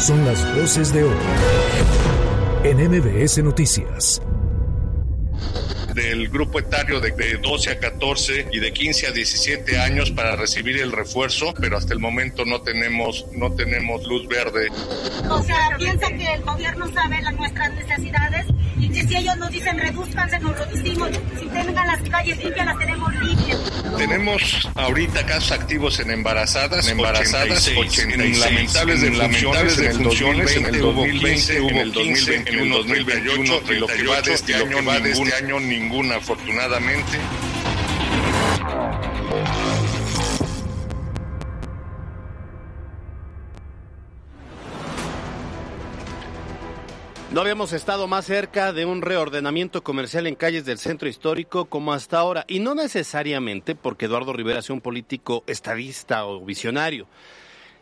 son las voces de hoy en MBS Noticias del grupo etario de, 12 a 14 y de 15 a 17 años para recibir el refuerzo, pero hasta el momento no tenemos, no tenemos luz verde. O sea, piensa que el gobierno sabe las nuestras necesidades y que si ellos nos dicen reduzcanse, nos reducimos. Si tengan las calles limpias, las tenemos limpias. Tenemos ahorita casos activos en embarazadas, en embarazadas, 86, lamentables de lamentables de funciones en el 2020, en el 2020, en el 2028 y lo que va de este año, va de este año ninguna, afortunadamente. No habíamos estado más cerca de un reordenamiento comercial en calles del centro histórico como hasta ahora, y no necesariamente porque Eduardo Rivera sea un político estadista o visionario.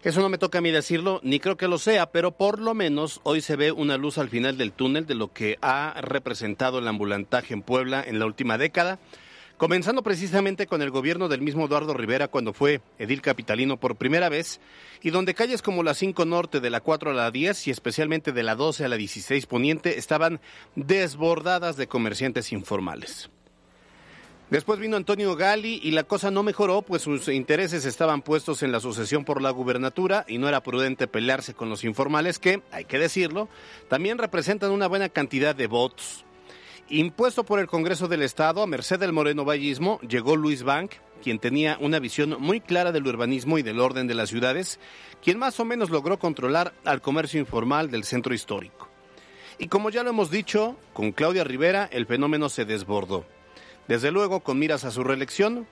Eso no me toca a mí decirlo, ni creo que lo sea, pero por lo menos hoy se ve una luz al final del túnel de lo que ha representado el ambulantaje en Puebla en la última década, comenzando precisamente con el gobierno del mismo Eduardo Rivera cuando fue edil capitalino por primera vez, y donde calles como la 5 Norte, de la 4 a la 10 y especialmente de la 12 a la 16 Poniente estaban desbordadas de comerciantes informales. Después vino Antonio Gali y la cosa no mejoró, pues sus intereses estaban puestos en la sucesión por la gubernatura y no era prudente pelearse con los informales que, hay que decirlo, también representan una buena cantidad de votos. Impuesto por el Congreso del Estado a merced del Moreno Vallismo, llegó Luis Bank, quien tenía una visión muy clara del urbanismo y del orden de las ciudades, quien más o menos logró controlar al comercio informal del centro histórico. Y como ya lo hemos dicho, con Claudia Rivera el fenómeno se desbordó. Desde luego, con miras a su reelección,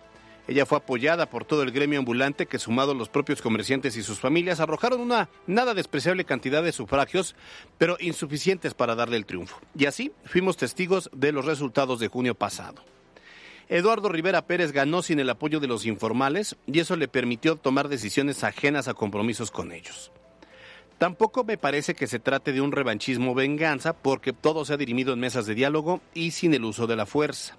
ella fue apoyada por todo el gremio ambulante que, sumado los propios comerciantes y sus familias, arrojaron una nada despreciable cantidad de sufragios, pero insuficientes para darle el triunfo. Y así fuimos testigos de los resultados de junio pasado. Eduardo Rivera Pérez ganó sin el apoyo de los informales y eso le permitió tomar decisiones ajenas a compromisos con ellos. Tampoco me parece que se trate de un revanchismo venganza porque todo se ha dirimido en mesas de diálogo y sin el uso de la fuerza.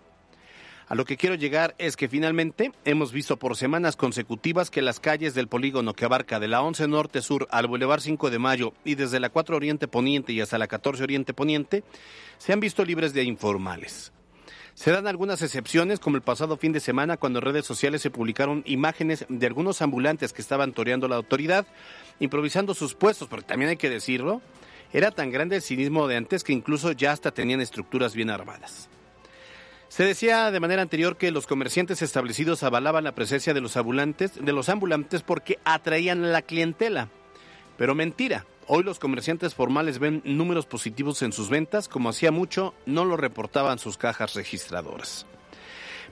A lo que quiero llegar es que finalmente hemos visto por semanas consecutivas que las calles del polígono que abarca de la 11 Norte Sur al Boulevard 5 de Mayo y desde la 4 Oriente Poniente y hasta la 14 Oriente Poniente se han visto libres de informales. Se dan algunas excepciones, como el pasado fin de semana, cuando en redes sociales se publicaron imágenes de algunos ambulantes que estaban toreando la autoridad, improvisando sus puestos, porque también hay que decirlo, era tan grande el cinismo de antes que incluso ya hasta tenían estructuras bien armadas. Se decía de manera anterior que los comerciantes establecidos avalaban la presencia de los ambulantes, de los porque atraían a la clientela. Pero mentira. Hoy los comerciantes formales ven números positivos en sus ventas, como hacía mucho no lo reportaban sus cajas registradoras.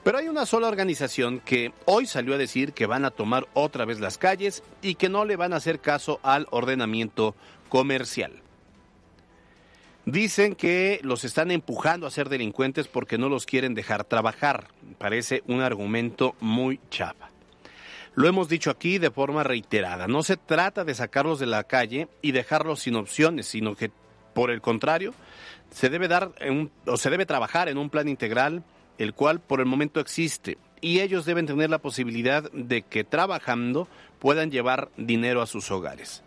Pero hay una sola organización que hoy salió a decir que van a tomar otra vez las calles y que no le van a hacer caso al ordenamiento comercial. Dicen que los están empujando a ser delincuentes porque no los quieren dejar trabajar. Parece un argumento muy chapa. Lo hemos dicho aquí de forma reiterada. No se trata de sacarlos de la calle y dejarlos sin opciones, sino que, por el contrario, se debe dar o se debe trabajar en un plan integral, el cual por el momento existe. Y ellos deben tener la posibilidad de que trabajando puedan llevar dinero a sus hogares.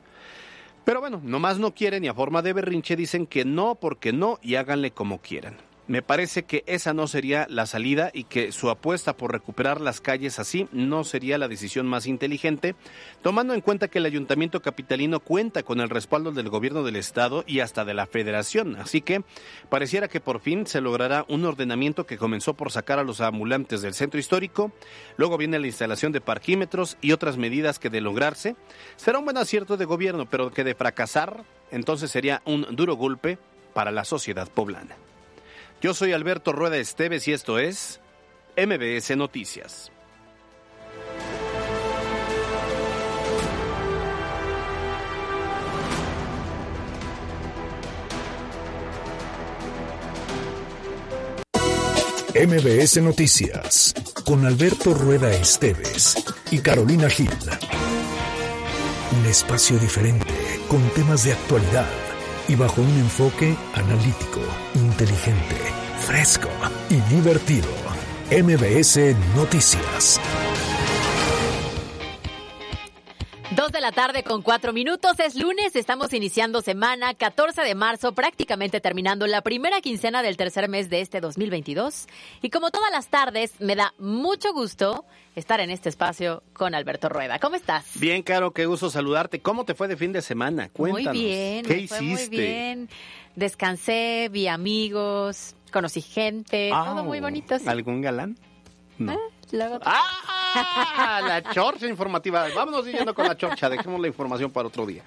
Pero bueno, nomás no quieren y a forma de berrinche dicen que no porque no y háganle como quieran. Me parece que esa no sería la salida y que su apuesta por recuperar las calles así no sería la decisión más inteligente, tomando en cuenta que el ayuntamiento capitalino cuenta con el respaldo del gobierno del estado y hasta de la federación. Así que pareciera que por fin se logrará un ordenamiento que comenzó por sacar a los ambulantes del centro histórico, luego viene la instalación de parquímetros y otras medidas que de lograrse será un buen acierto de gobierno, pero que de fracasar entonces sería un duro golpe para la sociedad poblana. Yo soy Alberto Rueda Esteves y esto es MBS Noticias. MBS Noticias con Alberto Rueda Esteves y Carolina Gil. Un espacio diferente con temas de actualidad y bajo un enfoque analítico, inteligente, fresco y divertido. MBS Noticias. Dos de la tarde con cuatro minutos. Es lunes, estamos iniciando semana 14 de marzo, prácticamente terminando la primera quincena del tercer mes de este 2022. Y como todas las tardes, me da mucho gusto estar en este espacio con Alberto Rueda. ¿Cómo estás? Bien, Caro, qué gusto saludarte. ¿Cómo te fue de fin de semana? Cuéntanos. Muy bien, ¿Qué hiciste? muy bien. Descansé, vi amigos, conocí gente, todo muy bonito. sí. ¿Algún galán? No. Luego- ¡Ah! La chorcha informativa. Vámonos yendo con la chorcha. Dejemos la información para otro día.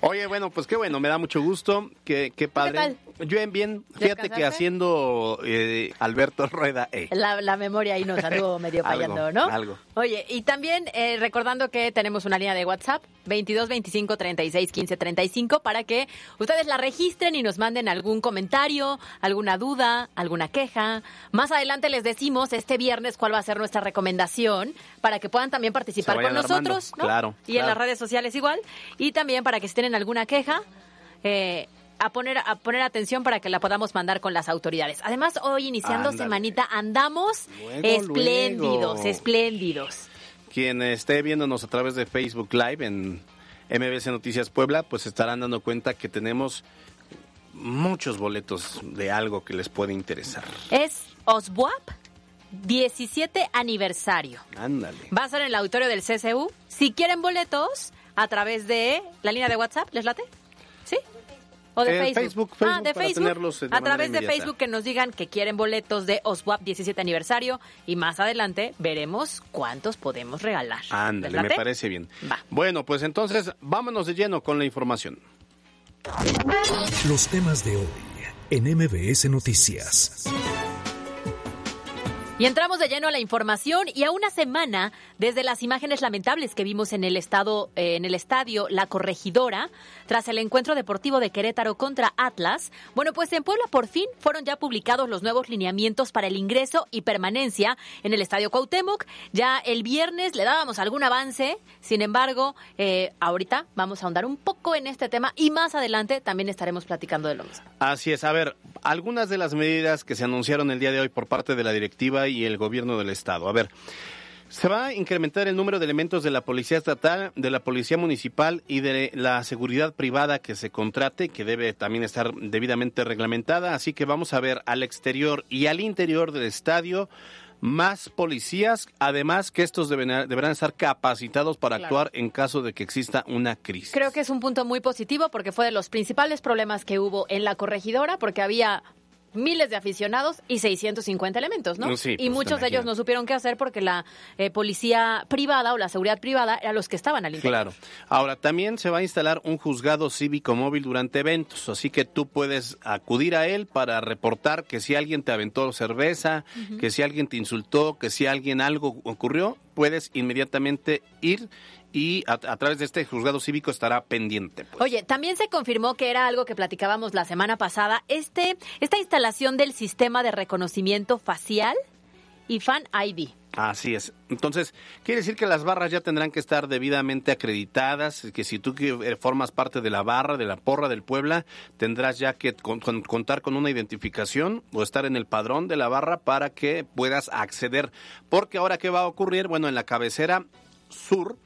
Oye, bueno, pues qué bueno. Me da mucho gusto. Qué, qué padre. Yo bien, bien. Fíjate que haciendo eh, Alberto Rueda E. La, la memoria ahí nos anduvo medio fallando, ¿no? algo. Oye, y también eh, recordando que tenemos una línea de WhatsApp, 22 25 36 15 35, para que ustedes la registren y nos manden algún comentario, alguna duda, alguna queja. Más adelante les decimos este viernes cuál va a ser nuestra recomendación para que puedan también participar con nosotros, ¿no? Claro, Y en las redes sociales igual. Y también para que si tienen alguna queja, eh, a poner, a poner atención para que la podamos mandar con las autoridades. Además, hoy iniciando Ándale. semanita andamos Luego, espléndidos, luego. espléndidos. Quien esté viéndonos a través de Facebook Live en MBC Noticias Puebla, pues estarán dando cuenta que tenemos muchos boletos de algo que les puede interesar. Es OSBUAP 17 aniversario. Ándale. Va a ser en el auditorio del CCU. Si quieren boletos, a través de la línea de WhatsApp, ¿les late? ¿Sí? ¿O de Eh, Facebook? Facebook, ah, Facebook, de para Facebook. tenerlos de a través de. Facebook que nos digan que quieren boletos de OSWAP 17 aniversario y más adelante veremos cuántos podemos regalar. Ándale, ¿Les me parece bien. Va. Bueno, pues entonces vámonos de lleno con la información. Los temas de hoy en MBS Noticias. Y entramos de lleno a la información y a una semana desde las imágenes lamentables que vimos en el estado, eh, en el estadio La Corregidora, tras el encuentro deportivo de Querétaro contra Atlas. Bueno, pues en Puebla por fin fueron ya publicados los nuevos lineamientos para el ingreso y permanencia en el estadio Cuauhtémoc. Ya el viernes le dábamos algún avance, sin embargo, eh, ahorita vamos a ahondar un poco en este tema y más adelante también estaremos platicando de lo mismo. Así es, a ver, algunas de las medidas que se anunciaron el día de hoy por parte de la directiva y el gobierno del estado. A ver, se va a incrementar el número de elementos de la policía estatal, de la policía municipal y de la seguridad privada que se contrate, que debe también estar debidamente reglamentada. Así que vamos a ver al exterior y al interior del estadio más policías, además que estos deben, deberán estar capacitados para Claro. actuar en caso de que exista una crisis. Creo que es un punto muy positivo porque fue de los principales problemas que hubo en la corregidora porque había miles de aficionados y 650 elementos, ¿no? Sí, y pues, muchos de ellos no supieron qué hacer porque la eh, policía privada o la seguridad privada eran los que estaban al interior. Claro. Ahora, también se va a instalar un juzgado cívico móvil durante eventos, así que tú puedes acudir a él para reportar que si alguien te aventó cerveza, que si alguien te insultó, que si alguien algo ocurrió, puedes inmediatamente ir y a, a través de este juzgado cívico estará pendiente. pues. Oye, también se confirmó que era algo que platicábamos la semana pasada, este, esta instalación del sistema de reconocimiento facial y Fan ID. Así es. Entonces, quiere decir que las barras ya tendrán que estar debidamente acreditadas, que si tú eh, formas parte de la barra, de la porra del Puebla, tendrás ya que con- con- contar con una identificación o estar en el padrón de la barra para que puedas acceder. Porque ahora, ¿qué va a ocurrir? Bueno, en la cabecera sur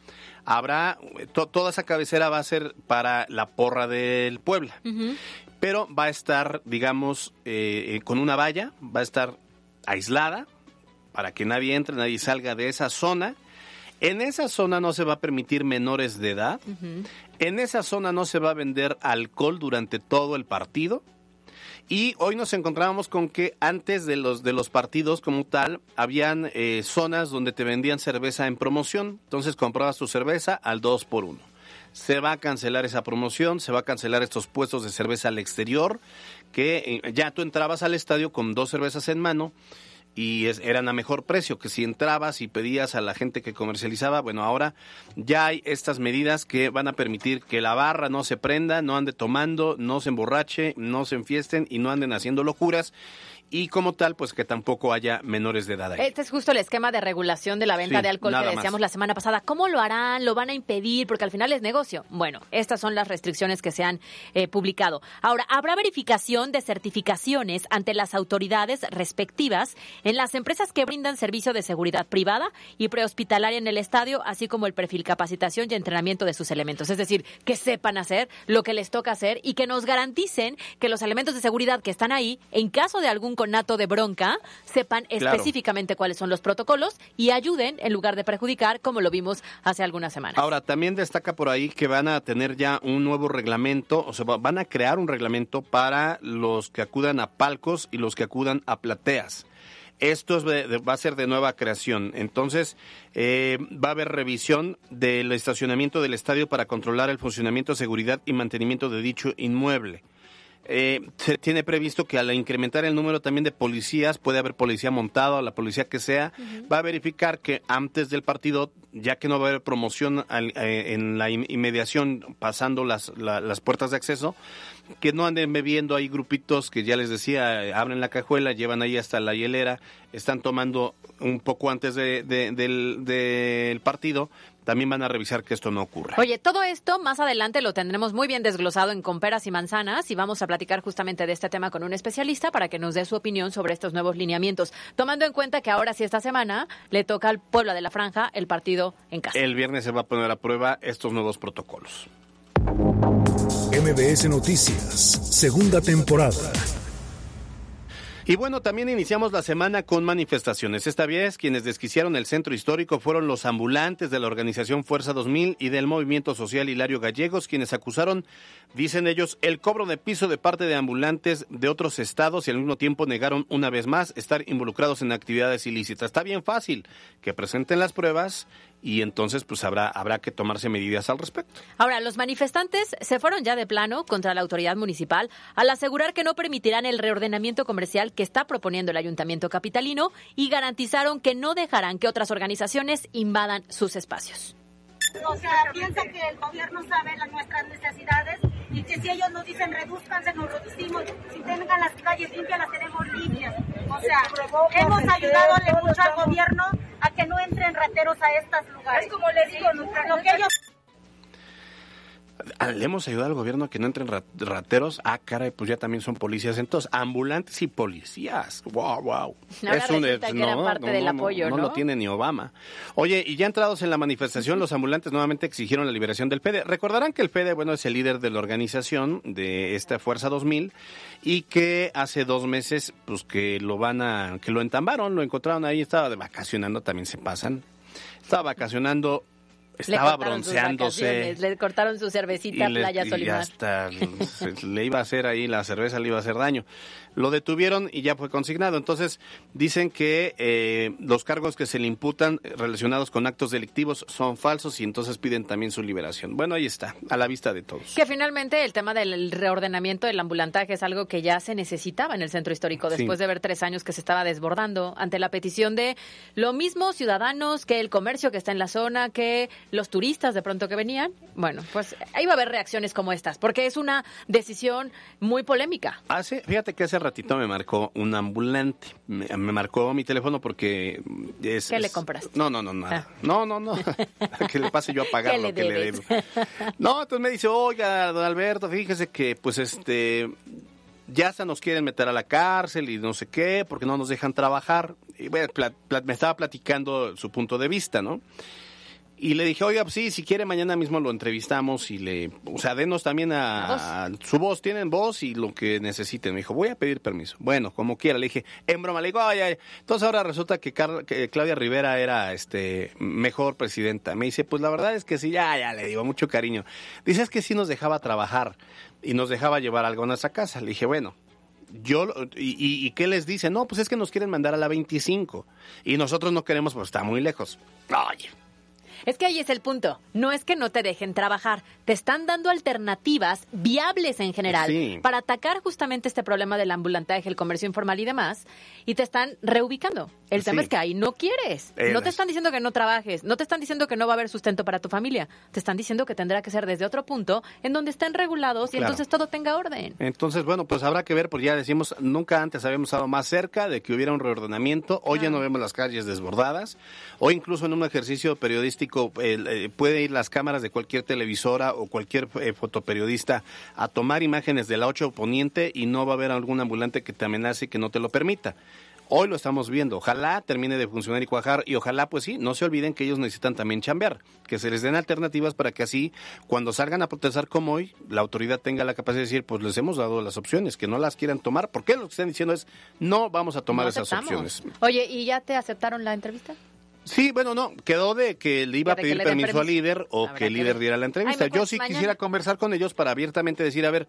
habrá, to- toda esa cabecera va a ser para la porra del Puebla pero va a estar, digamos, eh, eh, con una valla, va a estar aislada para que nadie entre, nadie salga de esa zona. En esa zona no se va a permitir menores de edad. En esa zona no se va a vender alcohol durante todo el partido. Y hoy nos encontrábamos con que antes de los, de los partidos como tal, habían eh, zonas donde te vendían cerveza en promoción. Entonces comprabas tu cerveza al 2 por 1 se va a cancelar esa promoción, se va a cancelar estos puestos de cerveza al exterior, que eh, ya tú entrabas al estadio con dos cervezas en mano y es- eran a mejor precio que si entrabas y pedías a la gente que comercializaba. Bueno, ahora ya hay estas medidas que van a permitir que la barra no se prenda, no ande tomando, no se emborrache, no se enfiesten y no anden haciendo locuras. Y como tal, pues que tampoco haya menores de edad. Ahí. Este es justo el esquema de regulación de la venta Sí, de alcohol que decíamos más. la semana pasada. ¿Cómo lo harán? ¿Lo van a impedir? Porque al final es negocio. Bueno, estas son las restricciones que se han eh, publicado. Ahora, habrá verificación de certificaciones ante las autoridades respectivas en las empresas que brindan servicio de seguridad privada y prehospitalaria en el estadio, así como el perfil capacitación y entrenamiento de sus elementos. Es decir, que sepan hacer lo que les toca hacer y que nos garanticen que los elementos de seguridad que están ahí, en caso de algún conato de bronca, sepan Claro. específicamente cuáles son los protocolos y ayuden en lugar de perjudicar, como lo vimos hace algunas semanas. Ahora, también destaca por ahí que van a tener ya un nuevo reglamento, o sea, va- van a crear un reglamento para los que acudan a palcos y los que acudan a plateas. Esto es de- de- va a ser de nueva creación. Entonces, eh, va a haber revisión del estacionamiento del estadio para controlar el funcionamiento, seguridad y mantenimiento de dicho inmueble. Eh, se tiene previsto que al incrementar el número también de policías, puede haber policía montado, la policía que sea, va a verificar que antes del partido, ya que no va a haber promoción al- eh, en la in- inmediación pasando las, la- las puertas de acceso, que no anden bebiendo ahí grupitos que ya les decía, abren la cajuela, llevan ahí hasta la hielera, están tomando un poco antes de- de- del, del partido, también van a revisar que esto no ocurra. Oye, todo esto más adelante lo tendremos muy bien desglosado en Con peras y manzanas y vamos a platicar justamente de este tema con un especialista para que nos dé su opinión sobre estos nuevos lineamientos, tomando en cuenta que ahora sí esta semana le toca al Puebla de la Franja el partido en casa. El viernes se va a poner a prueba estos nuevos protocolos. MBS Noticias, segunda temporada. Y bueno, también iniciamos la semana con manifestaciones. Esta vez quienes desquiciaron el centro histórico fueron los ambulantes de la organización Fuerza 2000 y del movimiento social Hilario Gallegos, quienes acusaron, dicen ellos, el cobro de piso de parte de ambulantes de otros estados y al mismo tiempo negaron una vez más estar involucrados en actividades ilícitas. Está bien fácil que presenten las pruebas y entonces pues habrá, habrá que tomarse medidas al respecto. Ahora, los manifestantes se fueron ya de plano contra la autoridad municipal al asegurar que no permitirán el reordenamiento comercial que está proponiendo el ayuntamiento capitalino y garantizaron que no dejarán que otras organizaciones invadan sus espacios. O sea, piensa que el gobierno sabe las nuestras necesidades y que si ellos nos dicen reduzcanse, nos reducimos. Si tengan las calles limpias, las tenemos limpias. O sea, hemos ayudado mucho al gobierno a que no entren rateros a estos lugares. Es como le digo, lo que ellos Le hemos ayudado al gobierno a que no entren ra- rateros. Ah, caray, pues ya también son policías. Entonces, ambulantes y policías. Wow, wow. Ahora resulta que era parte del apoyo, no, ¿no? lo tiene ni Obama. Oye, y ya entrados en la manifestación, los ambulantes nuevamente exigieron la liberación del FEDE. Recordarán que el FEDE, bueno, es el líder de la organización de esta Fuerza 2000 y que hace dos meses, pues que lo van a, que lo entambaron, lo encontraron ahí, estaba de vacacionando, también se pasan. Estaba vacacionando, estaba sus bronceándose. Le cortaron su cervecita Y le- Playa y Solimar. hasta se- le iba a hacer ahí, la cerveza le iba a hacer daño. Lo detuvieron y ya fue consignado. Entonces, dicen que eh, los cargos que se le imputan relacionados con actos delictivos son falsos y entonces piden también su liberación. Bueno, ahí está, a la vista de todos. Que finalmente el tema del reordenamiento del ambulantaje es algo que ya se necesitaba en el centro histórico Sí. después de ver tres años que se estaba desbordando ante la petición de lo mismo ciudadanos que el comercio que está en la zona, que los turistas de pronto que venían. Bueno, pues ahí va a haber reacciones como estas, porque es una decisión muy polémica. Hace, fíjate que hace ratito me marcó un ambulante. Me, me marcó mi teléfono porque es. ¿Qué le compraste? No, no, no, nada. Ah. No, no, no. que le pase yo a pagar ¿Qué lo que le debo. No, entonces me dice, oiga, don Alberto, fíjese que, pues, este. Ya hasta nos quieren meter a la cárcel y no sé qué, porque no nos dejan trabajar. Y bueno, me estaba platicando su punto de vista, ¿no? Y le dije, oiga, pues sí, si quiere mañana mismo lo entrevistamos y le, o sea, denos también a, a su voz, tienen voz y lo que necesiten. Me dijo, voy a pedir permiso. Bueno, como quiera, le dije, en broma, le digo, ay, ay. Entonces ahora resulta que, Car- que Claudia Rivera era, este, mejor presidenta. Me dice, pues la verdad es que sí, ya, ya, le digo, mucho cariño. Dice, es que sí nos dejaba trabajar y nos dejaba llevar algo a nuestra casa. Le dije, bueno, yo y- y qué les dice? No, pues es que nos quieren mandar a la 25 y nosotros no queremos, pues está muy lejos. Oye, Es que ahí es el punto. No es que no te dejen trabajar, te están dando alternativas viables en general para atacar justamente este problema del ambulantaje, el comercio informal y demás, y te están reubicando. El tema es que ahí no quieres. no te están diciendo que no trabajes, no te están diciendo que no va a haber sustento para tu familia, te están diciendo que tendrá que ser desde otro punto en donde estén regulados y entonces todo tenga orden. Entonces, bueno, pues habrá que ver, porque ya decimos, nunca antes habíamos estado más cerca de que hubiera un reordenamiento, hoy ya no vemos las calles desbordadas, o incluso en un ejercicio periodístico eh, puede ir las cámaras de cualquier televisora o cualquier eh, fotoperiodista a tomar imágenes de la 8 Poniente y no va a haber algún ambulante que te amenace y que no te lo permita. Hoy lo estamos viendo. Ojalá termine de funcionar y cuajar y ojalá, pues sí, no se olviden que ellos necesitan también chambear, que se les den alternativas para que así, cuando salgan a protestar como hoy, la autoridad tenga la capacidad de decir, pues les hemos dado las opciones, que no las quieran tomar. porque lo que están diciendo es, no vamos a tomar esas opciones? Oye, ¿y ya te aceptaron la entrevista? Sí, bueno, no, quedó de que le iba a pedir permiso, al líder o que el líder diera la entrevista. Yo sí quisiera conversar con ellos para abiertamente decir, a ver,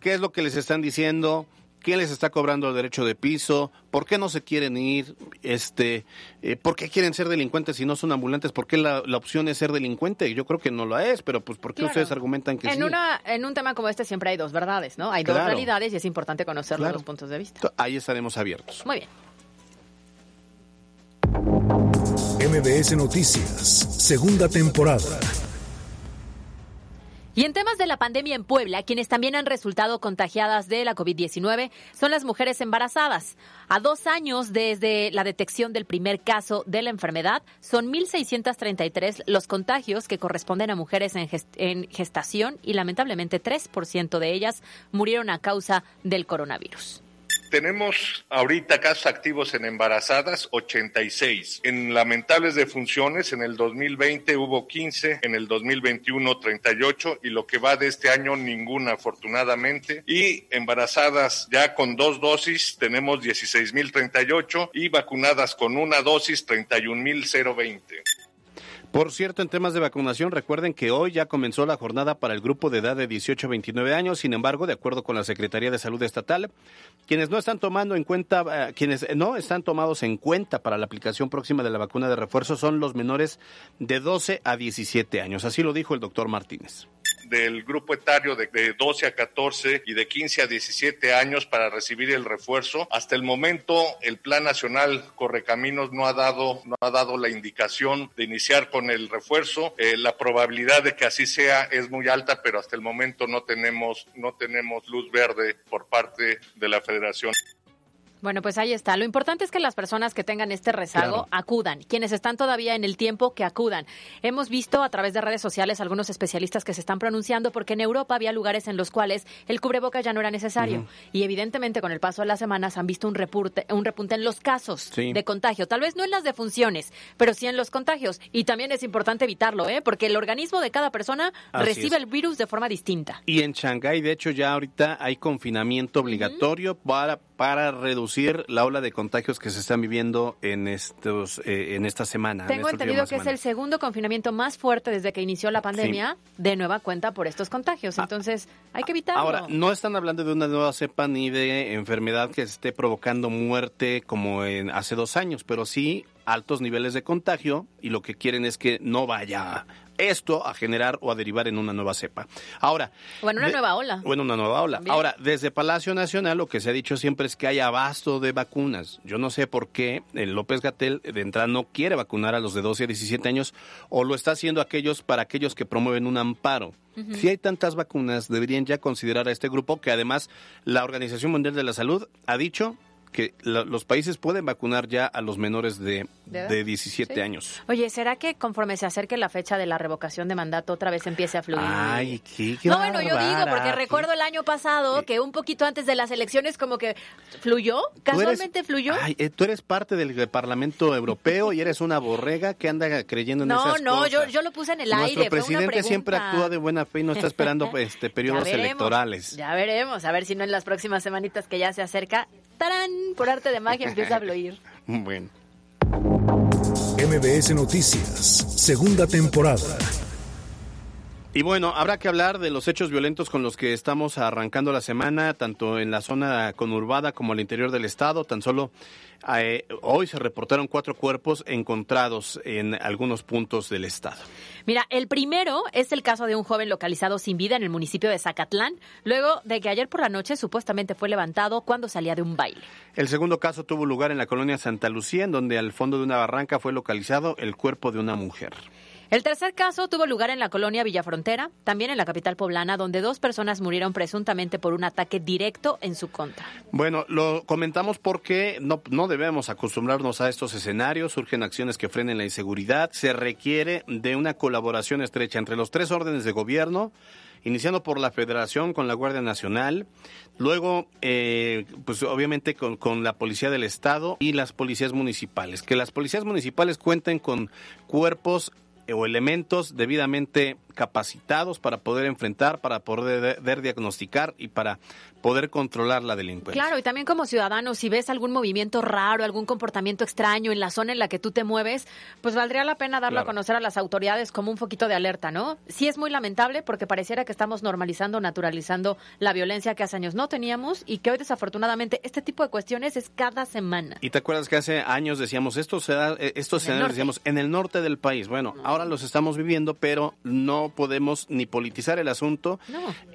¿qué es lo que les están diciendo? ¿Quién les está cobrando el derecho de piso? ¿Por qué no se quieren ir? Este, eh, ¿Por qué quieren ser delincuentes si no son ambulantes? ¿Por qué la, opción es ser delincuente? Yo creo que no lo es, pero pues ¿por qué ustedes argumentan que en sí? Una, en un tema como este siempre hay dos verdades, ¿no? Hay dos realidades y es importante conocer los puntos de vista. Ahí estaremos abiertos. Muy bien. MBS Noticias, segunda temporada. Y en temas de la pandemia en Puebla, quienes también han resultado contagiadas de la COVID-19 son las mujeres embarazadas. A dos años desde la detección del primer caso de la enfermedad, son 1.633 los contagios que corresponden a mujeres en, gestación y lamentablemente 3% de ellas murieron a causa del coronavirus. Tenemos ahorita casos activos en embarazadas, 86. En lamentables defunciones, en el 2020 hubo 15, en el 2021 38 y lo que va de este año ninguna afortunadamente. Y embarazadas ya con dos dosis tenemos 16.038 y vacunadas con una dosis 31.020. Por cierto, en temas de vacunación, recuerden que hoy ya comenzó la jornada para el grupo de edad de 18 a 29 años. Sin embargo, de acuerdo con la Secretaría de Salud Estatal, quienes no están tomando en cuenta, eh, quienes no están tomados en cuenta para la aplicación próxima de la vacuna de refuerzo son los menores de 12 a 17 años. Así lo dijo el doctor Martínez del grupo etario de, 12 a 14 y de 15 a 17 años para recibir el refuerzo. Hasta el momento, el Plan Nacional Correcaminos no ha dado, no ha dado la indicación de iniciar con el refuerzo. Eh, la probabilidad de que así sea es muy alta, pero hasta el momento no tenemos, no tenemos luz verde por parte de la Federación. Bueno, pues ahí está. Lo importante es que las personas que tengan este rezago acudan. Quienes están todavía en el tiempo, que acudan. Hemos visto a través de redes sociales algunos especialistas que se están pronunciando porque en Europa había lugares en los cuales el cubreboca ya no era necesario. Y evidentemente con el paso de las semanas han visto un, repunte, un repunte en los casos de contagio. Tal vez no en las defunciones, pero sí en los contagios. Y también es importante evitarlo, ¿eh? porque el organismo de cada persona recibe el virus de forma distinta. Y en Shanghái, de hecho, ya ahorita hay confinamiento obligatorio para, para reducir la ola de contagios que se están viviendo en estos eh, en esta semana. Tengo entendido que es el segundo confinamiento más fuerte desde que inició la pandemia, de nueva cuenta por estos contagios. Ah. Entonces, hay que evitarlo. Ahora, no están hablando de una nueva cepa ni de enfermedad que esté provocando muerte como en hace dos años, pero sí altos niveles de contagio y lo que quieren es que no vaya esto a generar o a derivar en una nueva cepa. Ahora. O en una nueva ola. O en una nueva ola. Ahora, desde Palacio Nacional lo que se ha dicho siempre es que hay abasto de vacunas. Yo no sé por qué el López Gatel de entrada no quiere vacunar a los de 12 a 17 años o lo está haciendo aquellos para aquellos que promueven un amparo. Si hay tantas vacunas, deberían ya considerar a este grupo que además la Organización Mundial de la Salud ha dicho que los países pueden vacunar ya a los menores de, de, 17 años. Oye, ¿será que conforme se acerque la fecha de la revocación de mandato otra vez empiece a fluir? Ay, qué, No, bueno, yo digo, porque recuerdo el año pasado que un poquito antes de las elecciones como que fluyó, casualmente fluyó. Ay, eh, tú eres parte del Parlamento Europeo y eres una borrega que anda creyendo en no, esas no, cosas. No, no, yo, lo puse en el Nuestro aire. Nuestro presidente siempre actúa de buena fe y no está esperando este periodos electorales. Ya veremos, a ver si no en las próximas semanitas que ya se acerca ¡tarán! Por arte de magia empieza a fluir. Bueno. MBS Noticias, segunda temporada. Y bueno, habrá que hablar de los hechos violentos con los que estamos arrancando la semana, tanto en la zona conurbada como al interior del estado. Tan solo eh, hoy se reportaron cuatro cuerpos encontrados en algunos puntos del estado. Mira, el primero es el caso de un joven localizado sin vida en el municipio de Zacatlán, luego de que ayer por la noche supuestamente fue levantado cuando salía de un baile. El segundo caso tuvo lugar en la colonia Santa Lucía, en donde al fondo de una barranca fue localizado el cuerpo de una mujer. El tercer caso tuvo lugar en la colonia Villafrontera, también en la capital poblana, donde dos personas murieron presuntamente por un ataque directo en su contra. Bueno, lo comentamos porque no, no debemos acostumbrarnos a estos escenarios, surgen acciones que frenen la inseguridad, se requiere de una colaboración estrecha entre los tres órdenes de gobierno, iniciando por la Federación con la Guardia Nacional, luego, eh, pues obviamente con, con, la Policía del Estado y las policías municipales. Que las policías municipales cuenten con cuerpos o elementos debidamente capacitados para poder enfrentar, para poder diagnosticar y para poder controlar la delincuencia. Claro, y también como ciudadano, si ves algún movimiento raro, algún comportamiento extraño en la zona en la que tú te mueves, pues valdría la pena darlo a conocer a las autoridades como un foquito de alerta, ¿no? Sí es muy lamentable porque pareciera que estamos normalizando, naturalizando la violencia que hace años no teníamos y que hoy desafortunadamente este tipo de cuestiones es cada semana. ¿Y te acuerdas que hace años decíamos, esto se da, eh, estos escenarios decíamos, en el norte del país? Bueno, ahora los estamos viviendo, pero no podemos ni politizar el asunto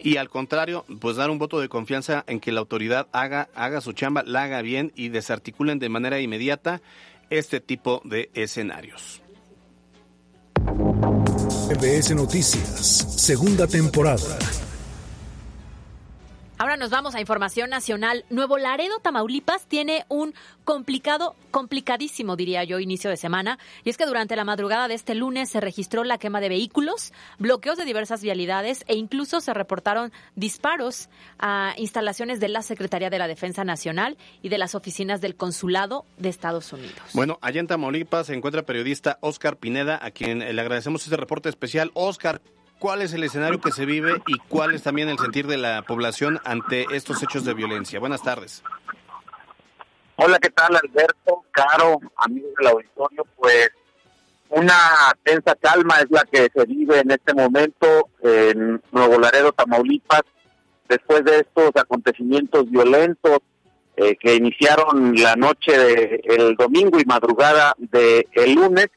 y al contrario, pues dar un voto de confianza en que la autoridad haga, haga su chamba, la haga bien y desarticulen de manera inmediata este tipo de escenarios. Noticias, segunda temporada. Ahora nos vamos a información nacional. Nuevo Laredo, Tamaulipas, tiene un complicado, complicadísimo, diría yo, inicio de semana. Y es que durante la madrugada de este lunes se registró la quema de vehículos, bloqueos de diversas vialidades e incluso se reportaron disparos a instalaciones de la Secretaría de la Defensa Nacional y de las oficinas del Consulado de Estados Unidos. Bueno, allá en Tamaulipas se encuentra periodista Oscar Pineda, a quien le agradecemos este reporte especial. Oscar, cuál es el escenario que se vive y cuál es también el sentir de la población ante estos hechos de violencia. Buenas tardes. Hola, ¿qué tal Alberto? Caro, amigos del auditorio, pues una tensa calma es la que se vive en este momento en Nuevo Laredo, Tamaulipas, después de estos acontecimientos violentos eh, que iniciaron la noche del domingo y madrugada del el lunes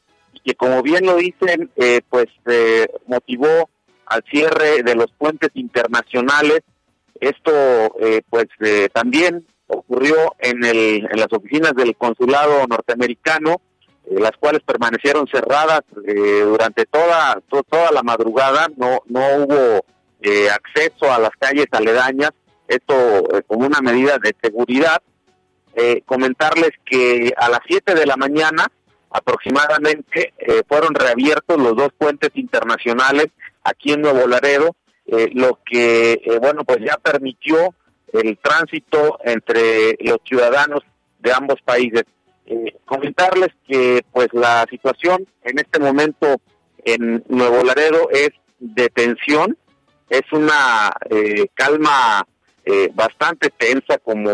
que como bien lo dicen, eh, pues eh, motivó al cierre de los puentes internacionales. Esto, eh, pues, eh, también ocurrió en, el, en las oficinas del consulado norteamericano, eh, las cuales permanecieron cerradas durante toda toda la madrugada. No no hubo acceso a las calles aledañas. Esto como una medida de seguridad. comentarles que a las 7 de la mañana aproximadamente fueron reabiertos los dos puentes internacionales aquí en Nuevo Laredo, eh, lo que, eh, bueno, pues ya permitió el tránsito entre los ciudadanos de ambos países. Eh, comentarles que, pues, la situación en este momento en Nuevo Laredo es de tensión, es una calma bastante tensa, como,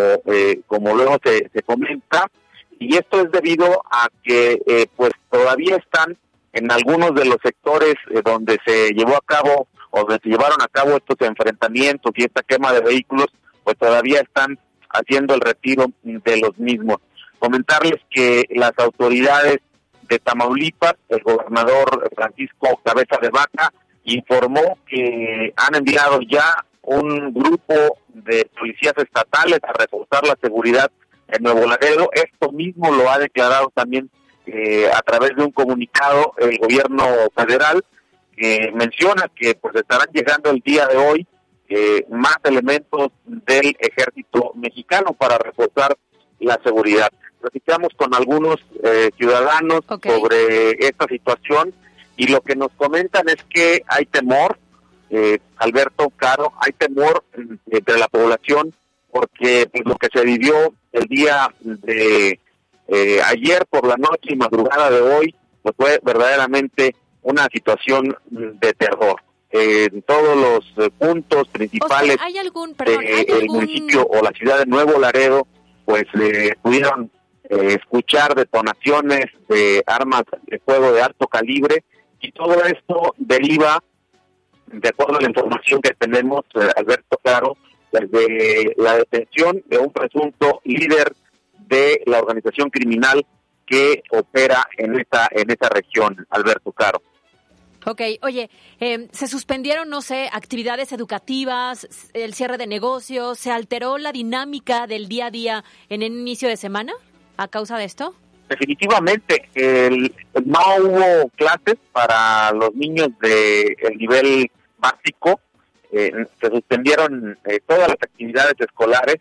como luego se, se comenta, y esto es debido a que, pues, todavía están en algunos de los sectores eh, donde se llevó a cabo o donde se llevaron a cabo estos enfrentamientos y esta quema de vehículos, pues todavía están haciendo el retiro de los mismos. Comentarles que las autoridades de Tamaulipas, el gobernador Francisco Cabeza de Vaca, informó que han enviado ya un grupo de policías estatales a reforzar la seguridad en Nuevo Laredo. Esto mismo lo ha declarado también eh, a través de un comunicado el gobierno federal que menciona que pues estarán llegando el día de hoy eh, más elementos del ejército mexicano para reforzar la seguridad. Platicamos con algunos eh, ciudadanos sobre esta situación y lo que nos comentan es que hay temor, Alberto Caro, hay temor entre la población porque pues, lo que se vivió el día de eh, ayer por la noche y madrugada de hoy, pues fue verdaderamente una situación de terror. en todos los eh, puntos principales del municipio o la ciudad de Nuevo Laredo, pues eh, pudieron escuchar detonaciones de armas de fuego de alto calibre y todo esto deriva de acuerdo a la información que tenemos, eh, Alberto Caro, desde la detención de un presunto líder de la organización criminal que opera en esta en esta región, Alberto Caro. Ok, oye, em, se suspendieron, no sé, actividades educativas, el cierre de negocios, ¿se alteró la dinámica del día a día en el inicio de semana a causa de esto? Definitivamente, el, no hubo clases para los niños de el nivel básico, eh, se suspendieron eh, todas las actividades escolares.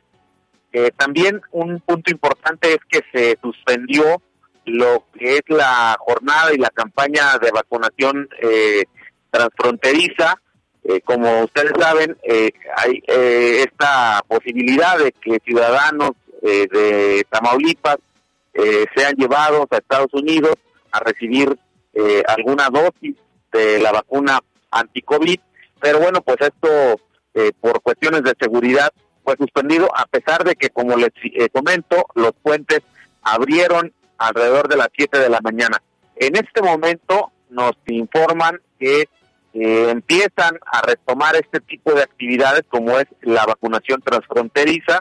Eh, también un punto importante es que se suspendió lo que es la jornada y la campaña de vacunación eh, transfronteriza. Eh, como ustedes saben, eh, hay esta posibilidad de que ciudadanos de Tamaulipas sean llevados a Estados Unidos a recibir alguna dosis de la vacuna anti-COVID, pero bueno, pues esto por cuestiones de seguridad fue suspendido, a pesar de que, como les comento, los puentes abrieron alrededor de las 7 de la mañana. En este momento nos informan que eh, empiezan a retomar este tipo de actividades como es la vacunación transfronteriza,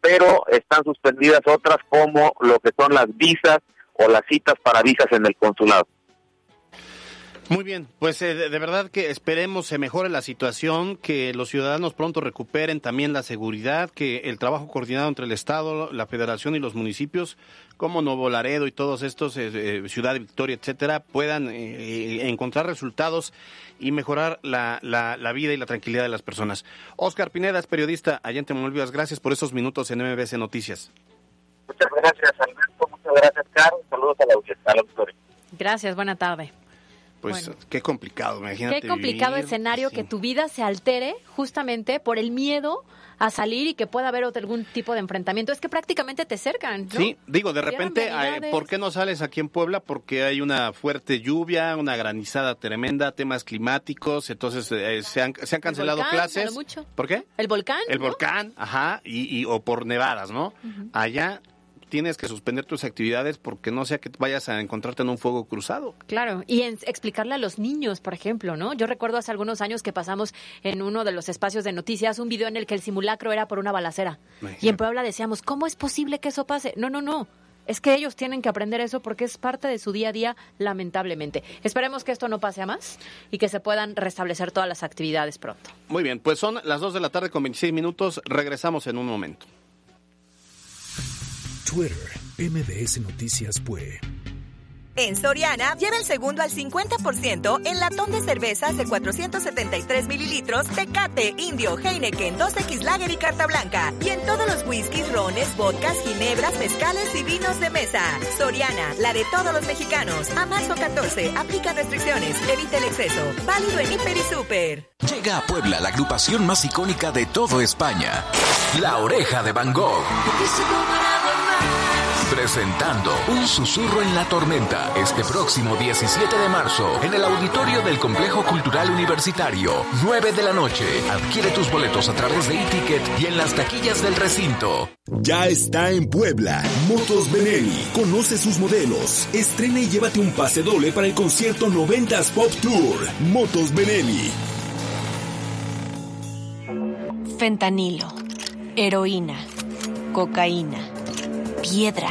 pero están suspendidas otras como lo que son las visas o las citas para visas en el consulado. Muy bien, pues eh, de, verdad que esperemos se mejore la situación, que los ciudadanos pronto recuperen también la seguridad, que el trabajo coordinado entre el Estado, la Federación y los municipios, como Nuevo Laredo y todos estos, eh, eh, Ciudad Victoria, etcétera, puedan encontrar resultados y mejorar la, la, vida y la tranquilidad de las personas. Oscar Pineda es periodista allá en Temuelvivas. Gracias por esos minutos en MBC Noticias. Muchas gracias, Alberto. Muchas gracias, Carlos. Saludos a la auditoría. Gracias, buena tarde. Pues qué complicado, imagínate. Qué complicado escenario que tu vida se altere justamente por el miedo a salir y que pueda haber otro, algún tipo de enfrentamiento. Es que prácticamente te cercan. ¿no? Sí, digo, de repente, ¿por qué no sales aquí en Puebla? Porque hay una fuerte lluvia, una granizada tremenda, temas climáticos, entonces eh, se, han, se han cancelado clases. ¿Por qué? El volcán. El volcán, ajá, y, o por nevadas, ¿no? Allá tienes que suspender tus actividades porque no sea que vayas a encontrarte en un fuego cruzado. Claro, y explicarle a los niños, por ejemplo, ¿no? Yo recuerdo hace algunos años que pasamos en uno de los espacios de noticias un video en el que el simulacro era por una balacera. Y en Puebla decíamos, ¿cómo es posible que eso pase? No, no, no. Es que ellos tienen que aprender eso porque es parte de su día a día, lamentablemente. Esperemos que esto no pase a más y que se puedan restablecer todas las actividades pronto. Muy bien, pues son las 2 de la tarde con 26 minutos. Regresamos en un momento. Twitter, MBS Noticias Pue. En Soriana, lleva el segundo al 50% en latón de cervezas de 473 mililitros Tecate, Indio, Heineken, 2X Lager y Carta Blanca. Y en todos los whiskies, rones, vodkas, ginebras, mezcales y vinos de mesa. Soriana, la de todos los mexicanos. A marzo 14, aplica restricciones, evita el exceso. Válido en Hiper y Super. Llega a Puebla la agrupación más icónica de todo España. La Oreja de Van Gogh presentando Un susurro en la tormenta este próximo 17 de marzo en el auditorio del Complejo Cultural Universitario, 9 de la noche. Adquiere tus boletos a través de e-ticket y en las taquillas del recinto. Ya está en Puebla, Motos Benelli. Conoce sus modelos. Estrena y llévate un pase doble para el concierto 90s Pop Tour. Motos Benelli. Fentanilo, heroína, cocaína piedra,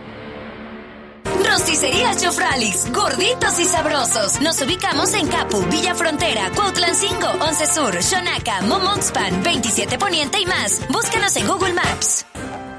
Rosticerías Jofralis, gorditos y sabrosos. Nos ubicamos en Capu, Villa Frontera, Cuautlancingo, 11 Sur, Xonaca, Momoxpan, 27 Poniente y más. Búscanos en Google Maps.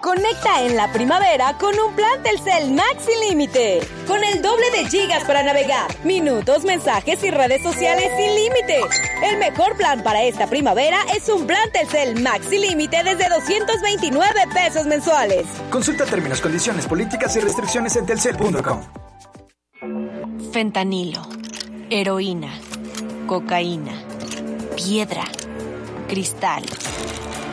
Conecta en la primavera con un plan Telcel Max sin límite. Con el doble de gigas para navegar, minutos, mensajes y redes sociales sin límite. El mejor plan para esta primavera es un plan Telcel Max sin límite desde 229 pesos mensuales. Consulta términos, condiciones, políticas y restricciones en telcel.com. Fentanilo, heroína, cocaína, piedra, cristal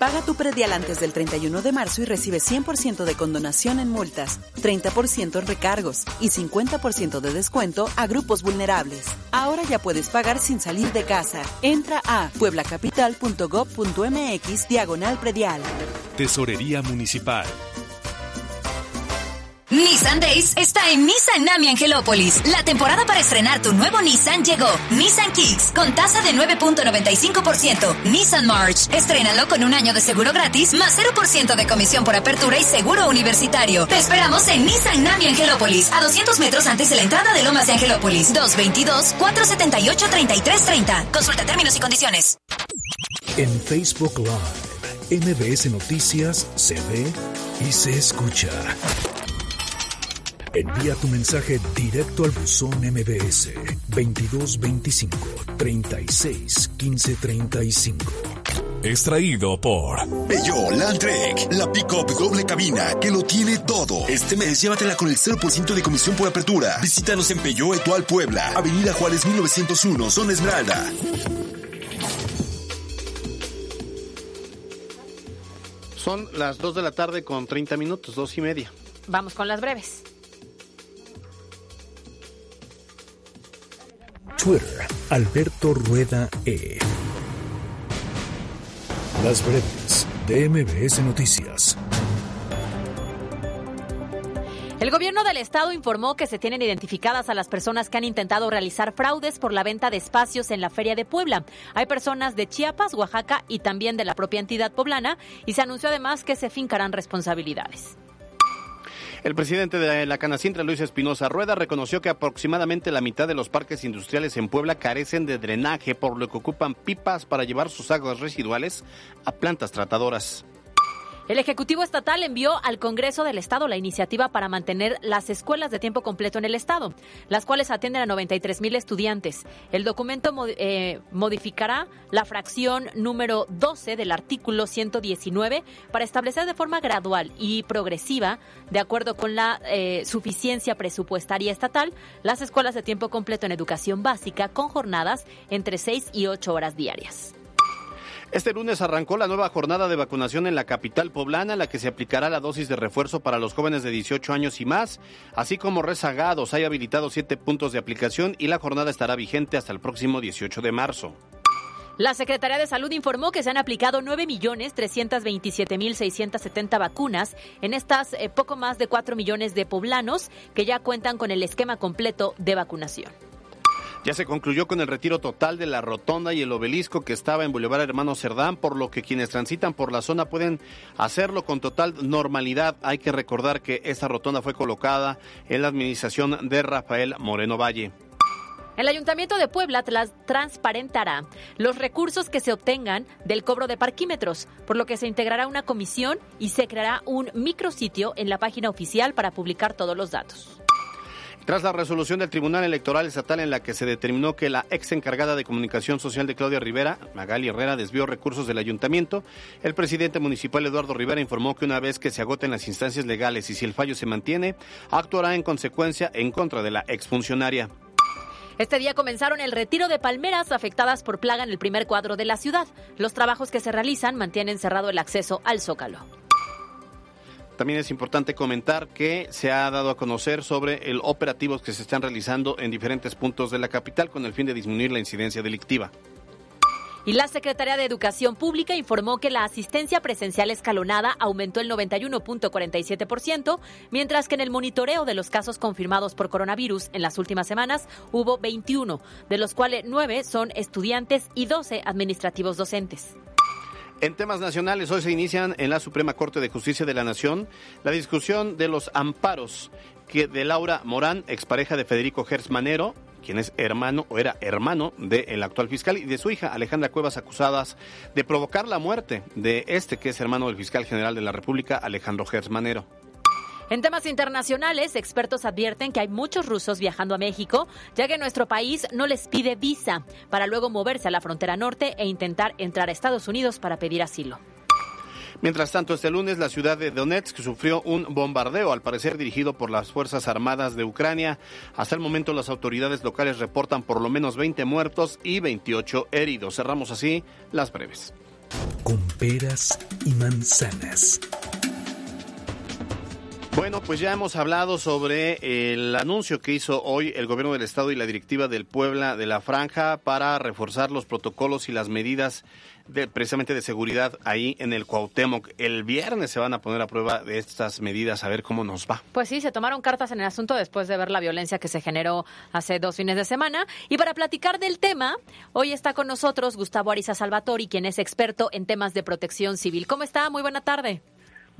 Paga tu predial antes del 31 de marzo y recibe 100% de condonación en multas, 30% en recargos y 50% de descuento a grupos vulnerables. Ahora ya puedes pagar sin salir de casa. Entra a pueblacapital.gov.mx diagonal predial. Tesorería Municipal. Nissan Days está en Nissan Nami Angelópolis. La temporada para estrenar tu nuevo Nissan llegó. Nissan Kicks con tasa de 9.95%. Nissan March. Estrénalo con un año de seguro gratis más 0% de comisión por apertura y seguro universitario. Te esperamos en Nissan Nami Angelópolis, a 200 metros antes de la entrada de Lomas de Angelópolis. 222-478-3330. Consulta términos y condiciones. En Facebook Live, MBS Noticias se ve y se escucha. Envía tu mensaje directo al buzón MBS 2225 36 15 35. Extraído por Peugeot Landtrek, la pick-up doble cabina que lo tiene todo. Este mes llévatela con el 0% de comisión por apertura. Visítanos en Peugeot Etual Puebla, Avenida Juárez 1901, Zona Esmeralda. Son las 2 de la tarde con 30 minutos, dos y media. Vamos con las breves. Twitter, Alberto Rueda E. Las breves de MBS Noticias. El gobierno del estado informó que se tienen identificadas a las personas que han intentado realizar fraudes por la venta de espacios en la Feria de Puebla. Hay personas de Chiapas, Oaxaca y también de la propia entidad poblana y se anunció además que se fincarán responsabilidades. El presidente de la Canacintra, Luis Espinosa Rueda, reconoció que aproximadamente la mitad de los parques industriales en Puebla carecen de drenaje, por lo que ocupan pipas para llevar sus aguas residuales a plantas tratadoras. El Ejecutivo Estatal envió al Congreso del Estado la iniciativa para mantener las escuelas de tiempo completo en el Estado, las cuales atienden a 93 mil estudiantes. El documento eh, modificará la fracción número 12 del artículo 119 para establecer de forma gradual y progresiva, de acuerdo con la eh, suficiencia presupuestaria estatal, las escuelas de tiempo completo en educación básica con jornadas entre 6 y 8 horas diarias. Este lunes arrancó la nueva jornada de vacunación en la capital poblana, la que se aplicará la dosis de refuerzo para los jóvenes de 18 años y más, así como rezagados. Hay habilitados siete puntos de aplicación y la jornada estará vigente hasta el próximo 18 de marzo. La Secretaría de Salud informó que se han aplicado 9.327.670 vacunas en estas eh, poco más de 4 millones de poblanos que ya cuentan con el esquema completo de vacunación. Ya se concluyó con el retiro total de la rotonda y el obelisco que estaba en Boulevard Hermano Cerdán, por lo que quienes transitan por la zona pueden hacerlo con total normalidad. Hay que recordar que esta rotonda fue colocada en la administración de Rafael Moreno Valle. El Ayuntamiento de Puebla transparentará los recursos que se obtengan del cobro de parquímetros, por lo que se integrará una comisión y se creará un micrositio en la página oficial para publicar todos los datos. Tras la resolución del Tribunal Electoral Estatal en la que se determinó que la ex encargada de comunicación social de Claudia Rivera, Magali Herrera, desvió recursos del ayuntamiento, el presidente municipal Eduardo Rivera informó que una vez que se agoten las instancias legales y si el fallo se mantiene, actuará en consecuencia en contra de la exfuncionaria. Este día comenzaron el retiro de palmeras afectadas por plaga en el primer cuadro de la ciudad. Los trabajos que se realizan mantienen cerrado el acceso al zócalo. También es importante comentar que se ha dado a conocer sobre el operativos que se están realizando en diferentes puntos de la capital con el fin de disminuir la incidencia delictiva. Y la Secretaría de Educación Pública informó que la asistencia presencial escalonada aumentó el 91.47%, mientras que en el monitoreo de los casos confirmados por coronavirus en las últimas semanas hubo 21, de los cuales 9 son estudiantes y 12 administrativos docentes. En temas nacionales, hoy se inician en la Suprema Corte de Justicia de la Nación la discusión de los amparos que de Laura Morán, expareja de Federico Gersmanero, quien es hermano o era hermano del actual fiscal y de su hija Alejandra Cuevas acusadas de provocar la muerte de este que es hermano del fiscal general de la República Alejandro Gersmanero. En temas internacionales, expertos advierten que hay muchos rusos viajando a México, ya que nuestro país no les pide visa para luego moverse a la frontera norte e intentar entrar a Estados Unidos para pedir asilo. Mientras tanto, este lunes la ciudad de Donetsk sufrió un bombardeo, al parecer dirigido por las Fuerzas Armadas de Ucrania. Hasta el momento las autoridades locales reportan por lo menos 20 muertos y 28 heridos. Cerramos así las breves. Con peras y manzanas. Bueno, pues ya hemos hablado sobre el anuncio que hizo hoy el gobierno del estado y la directiva del Puebla de la Franja para reforzar los protocolos y las medidas de, precisamente de seguridad ahí en el Cuauhtémoc. El viernes se van a poner a prueba de estas medidas a ver cómo nos va. Pues sí, se tomaron cartas en el asunto después de ver la violencia que se generó hace dos fines de semana. Y para platicar del tema, hoy está con nosotros Gustavo Ariza Salvatori, quien es experto en temas de protección civil. ¿Cómo está? Muy buena tarde.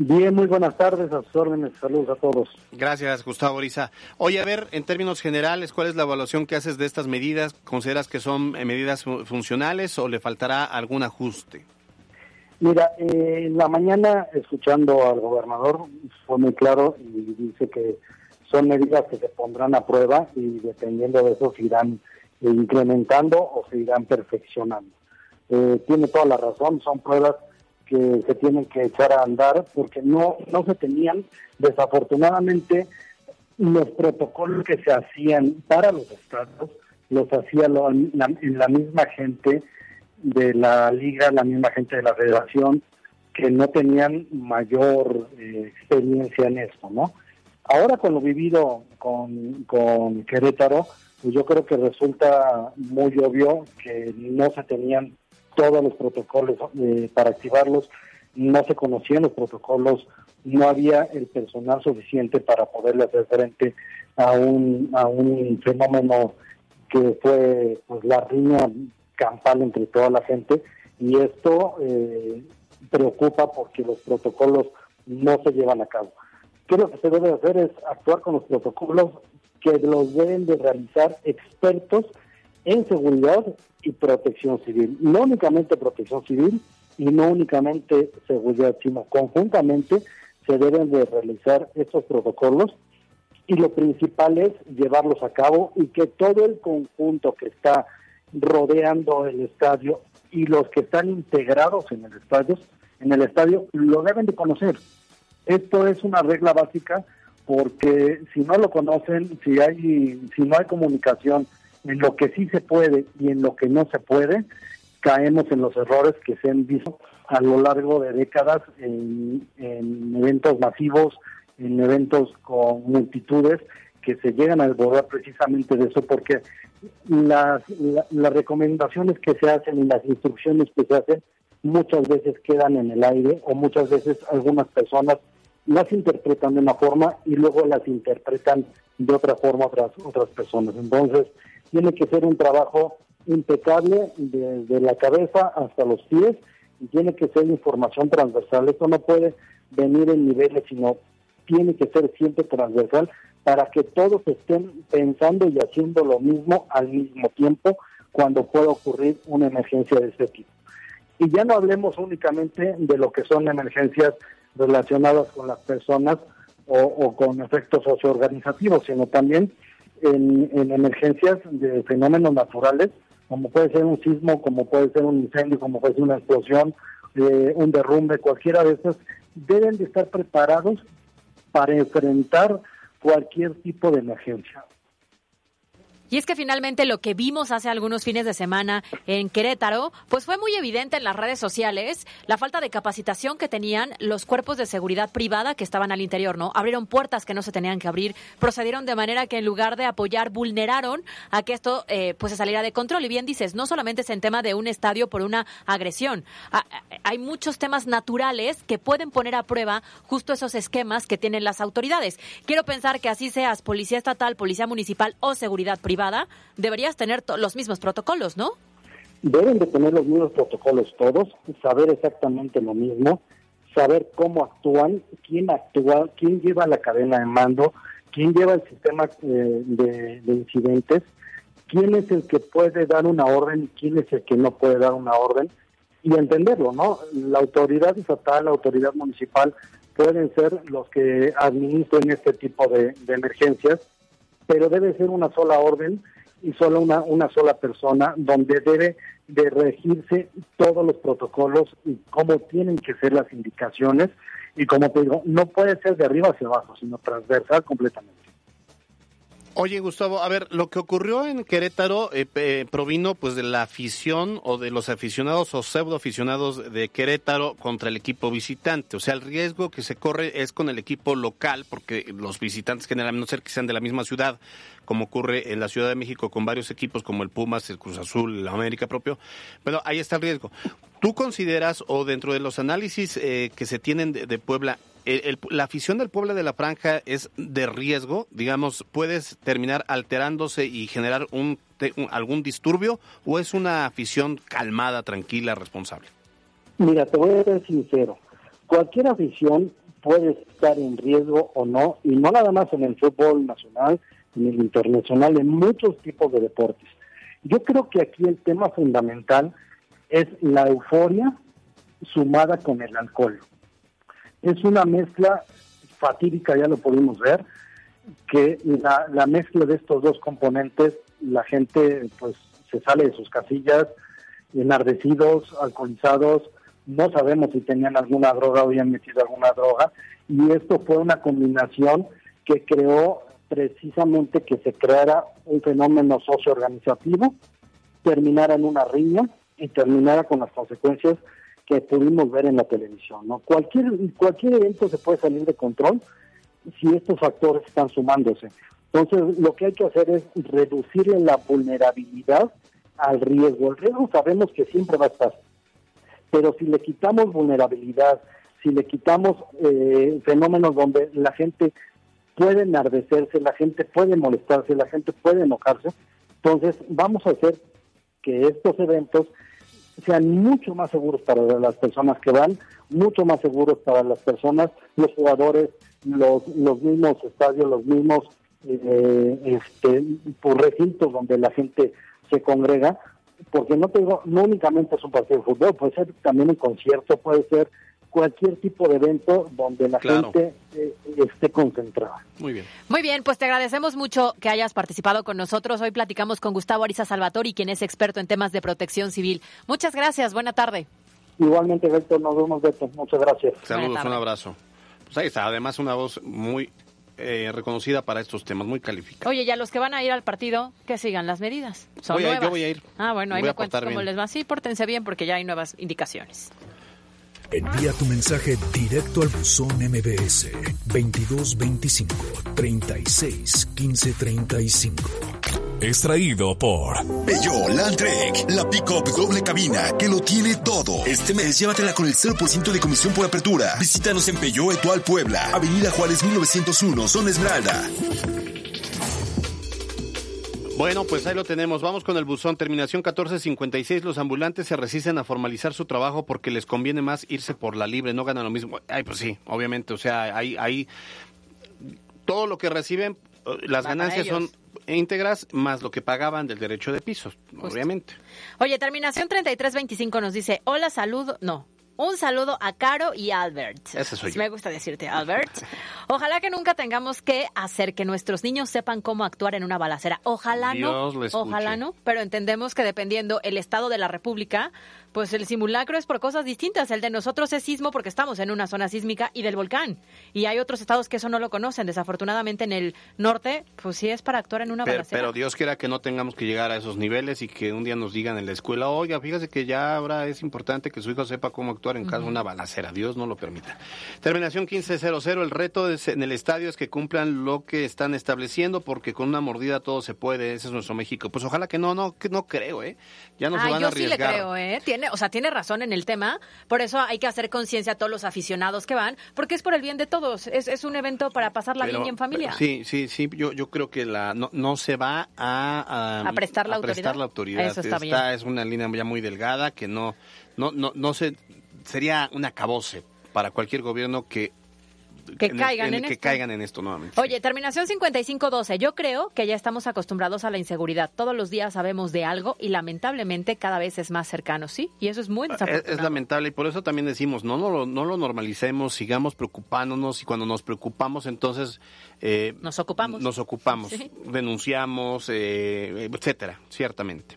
Bien, muy buenas tardes, a sus órdenes, saludos a todos. Gracias, Gustavo Oriza. Oye, a ver, en términos generales, ¿cuál es la evaluación que haces de estas medidas? ¿Consideras que son eh, medidas funcionales o le faltará algún ajuste? Mira, eh, en la mañana, escuchando al gobernador, fue muy claro y dice que son medidas que se pondrán a prueba y dependiendo de eso se irán incrementando o se irán perfeccionando. Eh, tiene toda la razón, son pruebas que se tienen que echar a andar porque no, no se tenían, desafortunadamente, los protocolos que se hacían para los estados, los hacía la, la misma gente de la liga, la misma gente de la federación, que no tenían mayor eh, experiencia en esto, ¿no? Ahora con lo vivido con, con Querétaro, pues yo creo que resulta muy obvio que no se tenían todos los protocolos eh, para activarlos, no se conocían los protocolos, no había el personal suficiente para poderle hacer frente a un, a un fenómeno que fue pues la riña campal entre toda la gente y esto eh, preocupa porque los protocolos no se llevan a cabo. ¿Qué lo que se debe hacer? Es actuar con los protocolos que los deben de realizar expertos en seguridad y protección civil. No únicamente protección civil y no únicamente seguridad, sino conjuntamente se deben de realizar estos protocolos y lo principal es llevarlos a cabo y que todo el conjunto que está rodeando el estadio y los que están integrados en el estadio, en el estadio lo deben de conocer. Esto es una regla básica porque si no lo conocen, si hay si no hay comunicación en lo que sí se puede y en lo que no se puede, caemos en los errores que se han visto a lo largo de décadas en, eventos masivos, en eventos con multitudes que se llegan a desbordar precisamente de eso, porque las, las recomendaciones que se hacen y las instrucciones que se hacen muchas veces quedan en el aire o muchas veces algunas personas las interpretan de una forma y luego las interpretan de otra forma otras otras personas. Entonces, tiene que ser un trabajo impecable desde la cabeza hasta los pies y tiene que ser información transversal. Esto no puede venir en niveles, sino tiene que ser siempre transversal para que todos estén pensando y haciendo lo mismo al mismo tiempo cuando pueda ocurrir una emergencia de este tipo. Y ya no hablemos únicamente de lo que son emergencias relacionadas con las personas o, o con efectos socioorganizativos, sino también en, emergencias de fenómenos naturales, como puede ser un sismo, como puede ser un incendio, como puede ser una explosión, eh, un derrumbe, cualquiera de esas, deben de estar preparados para enfrentar cualquier tipo de emergencia. Y es que finalmente lo que vimos hace algunos fines de semana en Querétaro, pues fue muy evidente en las redes sociales la falta de capacitación que tenían los cuerpos de seguridad privada que estaban al interior, ¿no? Abrieron puertas que no se tenían que abrir, procedieron de manera que en lugar de apoyar, vulneraron a que esto eh, pues se saliera de control. Y bien dices, no solamente es en tema de un estadio por una agresión, hay muchos temas naturales que pueden poner a prueba justo esos esquemas que tienen las autoridades. Quiero pensar que así seas policía estatal, policía municipal o seguridad privada deberías tener los mismos protocolos, ¿no? Deben de tener los mismos protocolos todos, saber exactamente lo mismo, saber cómo actúan, quién actúa, quién lleva la cadena de mando, quién lleva el sistema eh, de, de incidentes, quién es el que puede dar una orden y quién es el que no puede dar una orden y entenderlo, ¿no? La autoridad estatal, la autoridad municipal pueden ser los que administren este tipo de emergencias pero debe ser una sola orden y solo una, una sola persona donde debe de regirse todos los protocolos y cómo tienen que ser las indicaciones y como te digo, no puede ser de arriba hacia abajo, sino transversal completamente. Oye, Gustavo, a ver, lo que ocurrió en Querétaro eh, provino pues de la afición o de los aficionados o pseudo aficionados de Querétaro contra el equipo visitante. O sea, el riesgo que se corre es con el equipo local, porque los visitantes generalmente no ser que sean de la misma ciudad, como ocurre en la Ciudad de México con varios equipos como el Pumas, el Cruz Azul, el América propio. Pero ahí está el riesgo. ¿Tú consideras, o dentro de los análisis eh, que se tienen de Puebla, la afición del pueblo de la franja es de riesgo, digamos, puedes terminar alterándose y generar un, algún disturbio o es una afición calmada, tranquila, responsable? Mira, te voy a ser sincero, cualquier afición puede estar en riesgo o no, y no nada más en el fútbol nacional, en el internacional, en muchos tipos de deportes. Yo creo que aquí el tema fundamental es la euforia sumada con el alcohol es una mezcla fatídica, ya lo pudimos ver, que la, la mezcla de estos dos componentes, la gente pues se sale de sus casillas, enardecidos, alcoholizados, no sabemos si tenían alguna droga o habían metido alguna droga, y esto fue una combinación que creó precisamente que se creara un fenómeno socioorganizativo, terminara en una riña y terminara con las consecuencias que pudimos ver en la televisión. ¿no? Cualquier, cualquier evento se puede salir de control si estos factores están sumándose. Entonces, lo que hay que hacer es reducirle la vulnerabilidad al riesgo. El riesgo sabemos que siempre va a estar, pero si le quitamos vulnerabilidad, si le quitamos eh, fenómenos donde la gente puede enardecerse, la gente puede molestarse, la gente puede enojarse, entonces vamos a hacer que estos eventos sean mucho más seguros para las personas que van, mucho más seguros para las personas, los jugadores, los, los mismos estadios, los mismos eh, este, por recintos donde la gente se congrega, porque no tengo, no únicamente es un partido de fútbol, puede ser también un concierto, puede ser cualquier tipo de evento donde la gente eh, esté concentrada. Muy bien. Muy bien, pues te agradecemos mucho que hayas participado con nosotros. Hoy platicamos con Gustavo Ariza Salvatori, quien es experto en temas de protección civil. Muchas gracias, buena tarde. Igualmente, Beto, nos vemos, Beto. Muchas gracias. Saludos, un abrazo. Pues ahí está, además una voz muy eh, reconocida para estos temas, muy calificada. Oye, ya los que van a ir al partido, que sigan las medidas. Son voy nuevas. yo voy a ir. Ah, bueno, ahí me cuentas cómo les va. Sí, pórtense bien porque ya hay nuevas indicaciones. Envía tu mensaje directo al buzón MBS 2225 36 15 35. Extraído por Peugeot Landtrek, la pick-up doble cabina que lo tiene todo. Este mes llévatela con el 0% de comisión por apertura. Visítanos en Peugeot Etual Puebla, Avenida Juárez 1901, Zona Esmeralda. Bueno, pues ahí lo tenemos. Vamos con el buzón. Terminación 1456. Los ambulantes se resisten a formalizar su trabajo porque les conviene más irse por la libre. No ganan lo mismo. Ay, pues sí, obviamente. O sea, ahí, ahí todo lo que reciben, eh, las ganancias son íntegras más lo que pagaban del derecho de piso, obviamente. Oye, terminación 3325 nos dice, hola, salud, no, Un saludo a Caro y Albert. Ese soy yo. Me gusta decirte, Albert. Ojalá que nunca tengamos que hacer que nuestros niños sepan cómo actuar en una balacera. Ojalá Dios no. lo. Ojalá no. Pero entendemos que dependiendo el estado de la República, pues el simulacro es por cosas distintas. El de nosotros es sismo porque estamos en una zona sísmica y del volcán. Y hay otros estados que eso no lo conocen. Desafortunadamente en el norte, pues sí es para actuar en una Pero, balacera. pero Dios quiera que no tengamos que llegar a esos niveles y que un día nos digan en la escuela, oiga, fíjese que ya ahora es importante que su hijo sepa cómo actuar en caso de una balacera. Dios no lo permita. Terminación 1500. El reto es- en el estadio es que cumplan lo que están estableciendo porque con una mordida todo se puede. Ese es nuestro México. Pues ojalá que no, no, que no creo, ¿eh? Ya no se van yo a sí le arriesgar. creo, ¿eh? Tiene, o sea, tiene razón en el tema. Por eso hay que hacer conciencia a todos los aficionados que van, porque es por el bien de todos. Es, es un evento para pasarla bien y en familia. Sí, sí, sí. Yo, yo creo que la no, no se va a, ¿A prestar la prestar autoridad? la autoridad. Eso está Esta bien. es una línea ya muy delgada que no, no, no, no se sería un acabose para cualquier gobierno que Que en caigan en que esto. caigan en esto nuevamente. Oye, terminación 5512. Yo creo que ya estamos acostumbrados a la inseguridad. Todos los días sabemos de algo y lamentablemente cada vez es más cercano, ¿sí? Y eso es muy Es, desafortunado. es lamentable y por eso también decimos, no, no, lo- no lo normalicemos, sigamos preocupándonos y cuando nos preocupamos entonces... eh, Nos ocupamos. Nos ocupamos, Sí. denunciamos, eh, etcétera, ciertamente.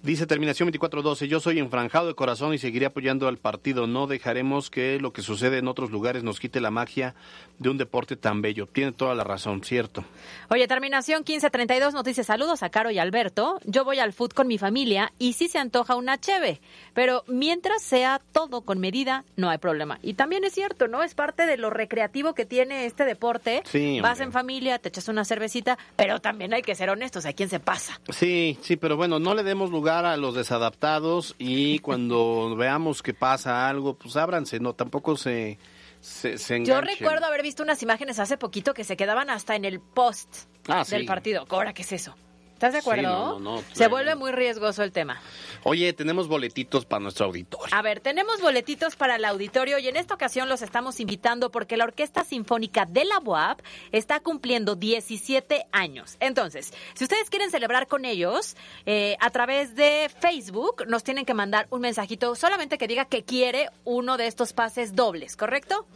Dice terminación 2412, yo soy enfranjado de corazón y seguiré apoyando al partido. No dejaremos que lo que sucede en otros lugares nos quite la magia de un deporte tan bello. Tiene toda la razón, cierto. Oye, terminación 1532 nos dice saludos a Caro y Alberto. Yo voy al foot con mi familia y sí se antoja una cheve, pero mientras sea todo con medida, no hay problema. Y también es cierto, ¿no? Es parte de lo recreativo que tiene este deporte. Sí, Vas hombre. en familia, te echas una cervecita, pero también hay que ser honestos, ¿a quién se pasa? Sí, sí, pero bueno, no le demos lugar a los desadaptados y cuando veamos que pasa algo, pues ábranse, no, tampoco se, se, se Yo recuerdo haber visto unas imágenes hace poquito que se quedaban hasta en el post Ah, sí. del partido. Ahora, ¿qué es eso? ¿Estás de Sí, acuerdo? no, no, no, se claro. vuelve muy riesgoso el tema. Oye, tenemos boletitos para nuestro auditorio. A ver, tenemos boletitos para el auditorio y en esta ocasión los estamos invitando porque la Orquesta Sinfónica de la UAP está cumpliendo 17 años. Entonces, si ustedes quieren celebrar con ellos, eh, a través de Facebook nos tienen que mandar un mensajito solamente que diga que quiere uno de estos pases dobles, ¿correcto?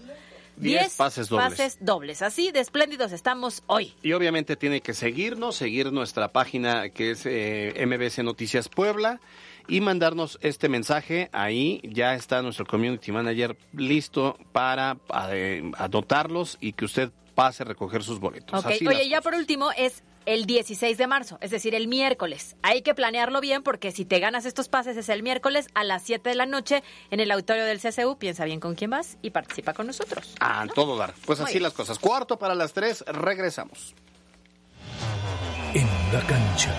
Diez pases dobles. pases dobles. Así de espléndidos estamos hoy. Y obviamente tiene que seguirnos, seguir nuestra página que es eh, MBC Noticias Puebla y mandarnos este mensaje. Ahí ya está nuestro community manager listo para eh, anotarlos y que usted pase a recoger sus boletos. Ok, Así Oye, ya por último es el 16 de marzo, es decir, el miércoles. Hay que planearlo bien porque si te ganas estos pases es el miércoles a las 7 de la noche en el auditorio del CCU. Piensa bien con quién vas y participa con nosotros. A todo dar. Pues Muy así bien. las cosas. Cuarto para las tres, regresamos. En la cancha.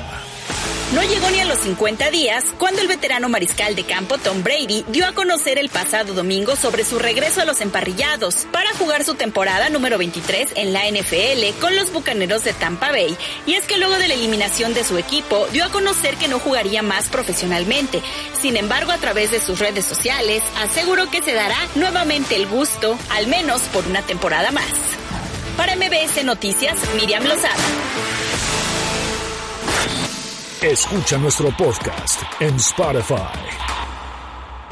No llegó ni a los 50 días cuando el veterano mariscal de campo Tom Brady dio a conocer el pasado domingo sobre su regreso a los emparrillados para jugar su temporada número 23 en la NFL con los Bucaneros de Tampa Bay. Y es que luego de la eliminación de su equipo dio a conocer que no jugaría más profesionalmente. Sin embargo, a través de sus redes sociales aseguró que se dará nuevamente el gusto, al menos por una temporada más. Para MBS Noticias, Miriam Lozada. Escucha nuestro podcast en Spotify.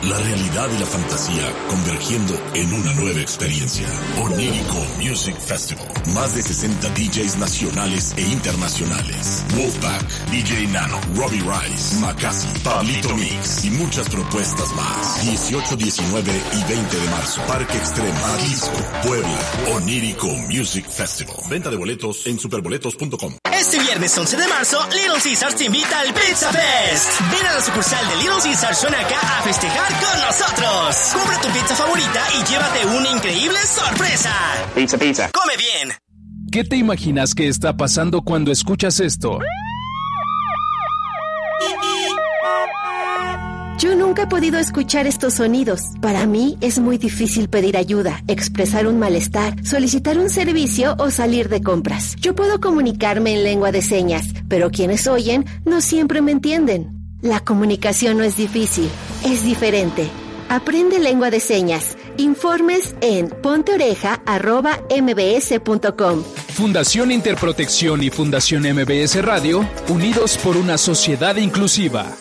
La realidad y la fantasía convergiendo en una nueva experiencia. Onírico Music Festival. Más de 60 DJs nacionales e internacionales. Wolfpack, DJ Nano, Robbie Rice, Macasi, Pablito Mix y muchas propuestas más. 18, 19 y 20 de marzo. Parque Extremo, Jalisco, Puebla. Onírico Music Festival. Venta de boletos en superboletos.com. Este viernes 11 de marzo, Little Caesars te invita al Pizza Fest. Ven a la sucursal de Little Caesars Suenaca a festejar con nosotros. Compra tu pizza favorita y llévate una increíble sorpresa. Pizza, pizza. Come bien. ¿Qué te imaginas que está pasando cuando escuchas esto? Yo nunca he podido escuchar estos sonidos. Para mí es muy difícil pedir ayuda, expresar un malestar, solicitar un servicio o salir de compras. Yo puedo comunicarme en lengua de señas, pero quienes oyen no siempre me entienden. La comunicación no es difícil, es diferente. Aprende lengua de señas. Informes en ponteoreja.mbs.com. Fundación Interprotección y Fundación MBS Radio, unidos por una sociedad inclusiva.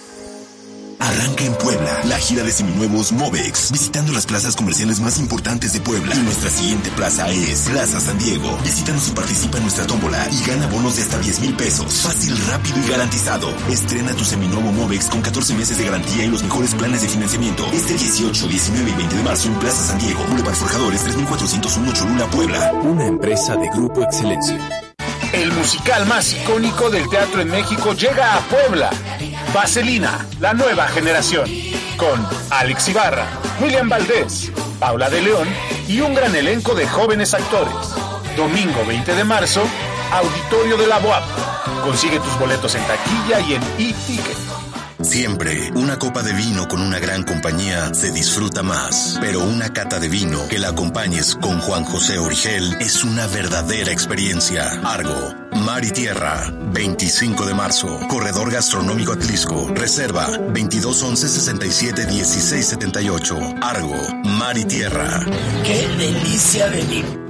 Arranca en Puebla la gira de seminuevos Movex, visitando las plazas comerciales más importantes de Puebla. Y nuestra siguiente plaza es Plaza San Diego. Visítanos y participa en nuestra tómbola y gana bonos de hasta 10 mil pesos. Fácil, rápido y garantizado. Estrena tu seminuevo Movex con 14 meses de garantía y los mejores planes de financiamiento. Este 18, 19 y 20 de marzo en Plaza San Diego. Boulevard Forjadores 3401 Cholula, Puebla. Una empresa de Grupo Excelencia. El musical más icónico del teatro en México llega a Puebla. Vaselina, la nueva generación. Con Alex Ibarra, William Valdés, Paula de León y un gran elenco de jóvenes actores. Domingo 20 de marzo, Auditorio de la BOAP. Consigue tus boletos en taquilla y en e-ticket. Siempre, una copa de vino con una gran compañía se disfruta más. Pero una cata de vino que la acompañes con Juan José Origel es una verdadera experiencia. Argo, Mar y Tierra, 25 de marzo. Corredor Gastronómico Atlisco. Reserva 2211 67 16 78. Argo, Mar y Tierra. ¡Qué delicia de vino!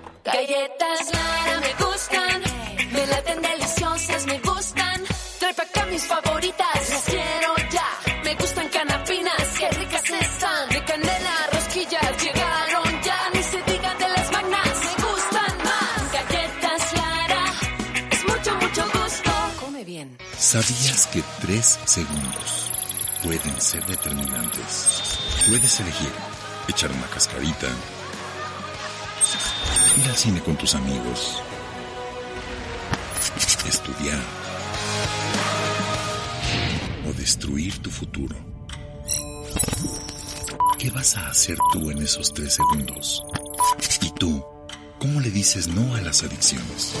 Galletas Lara me gustan, me laten deliciosas, me gustan. Trae pa' acá mis favoritas, las quiero ya. Me gustan canapinas, qué ricas están. De canela, rosquillas, llegaron ya. Ni se digan de las magnas, me gustan más. Galletas Lara, es mucho, mucho gusto. Come bien. ¿Sabías que tres segundos pueden ser determinantes? Puedes elegir echar una cascarita, ir al cine con tus amigos, estudiar o destruir tu futuro. ¿Qué vas a hacer tú en esos tres segundos? ¿Y tú? ¿Cómo le dices no a las adicciones?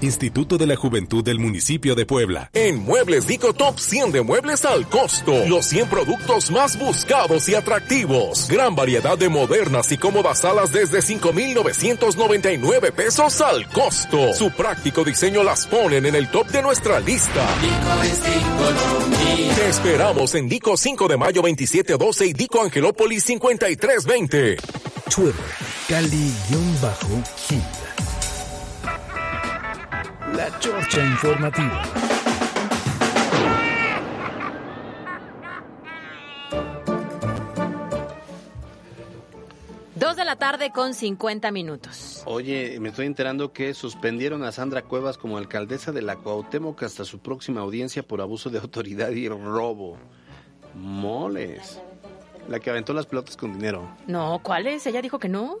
Instituto de la Juventud del Municipio de Puebla. En Muebles Dico Top 100 de muebles al costo. Los 100 productos más buscados y atractivos. Gran variedad de modernas y cómodas salas desde 5,999 pesos al costo. Su práctico diseño las ponen en el top de nuestra lista. Te esperamos en Dico 5 de mayo 2712 y Dico Angelópolis 5320. Twitter, Cali-Gil. La Chorcha Informativa. Dos de la tarde con 50 minutos. Oye, me estoy enterando que suspendieron a Sandra Cuevas como alcaldesa de la Cuauhtémoc hasta su próxima audiencia por abuso de autoridad y robo. Moles. La que aventó las pelotas con dinero. No, ¿cuál es? Ella dijo que no.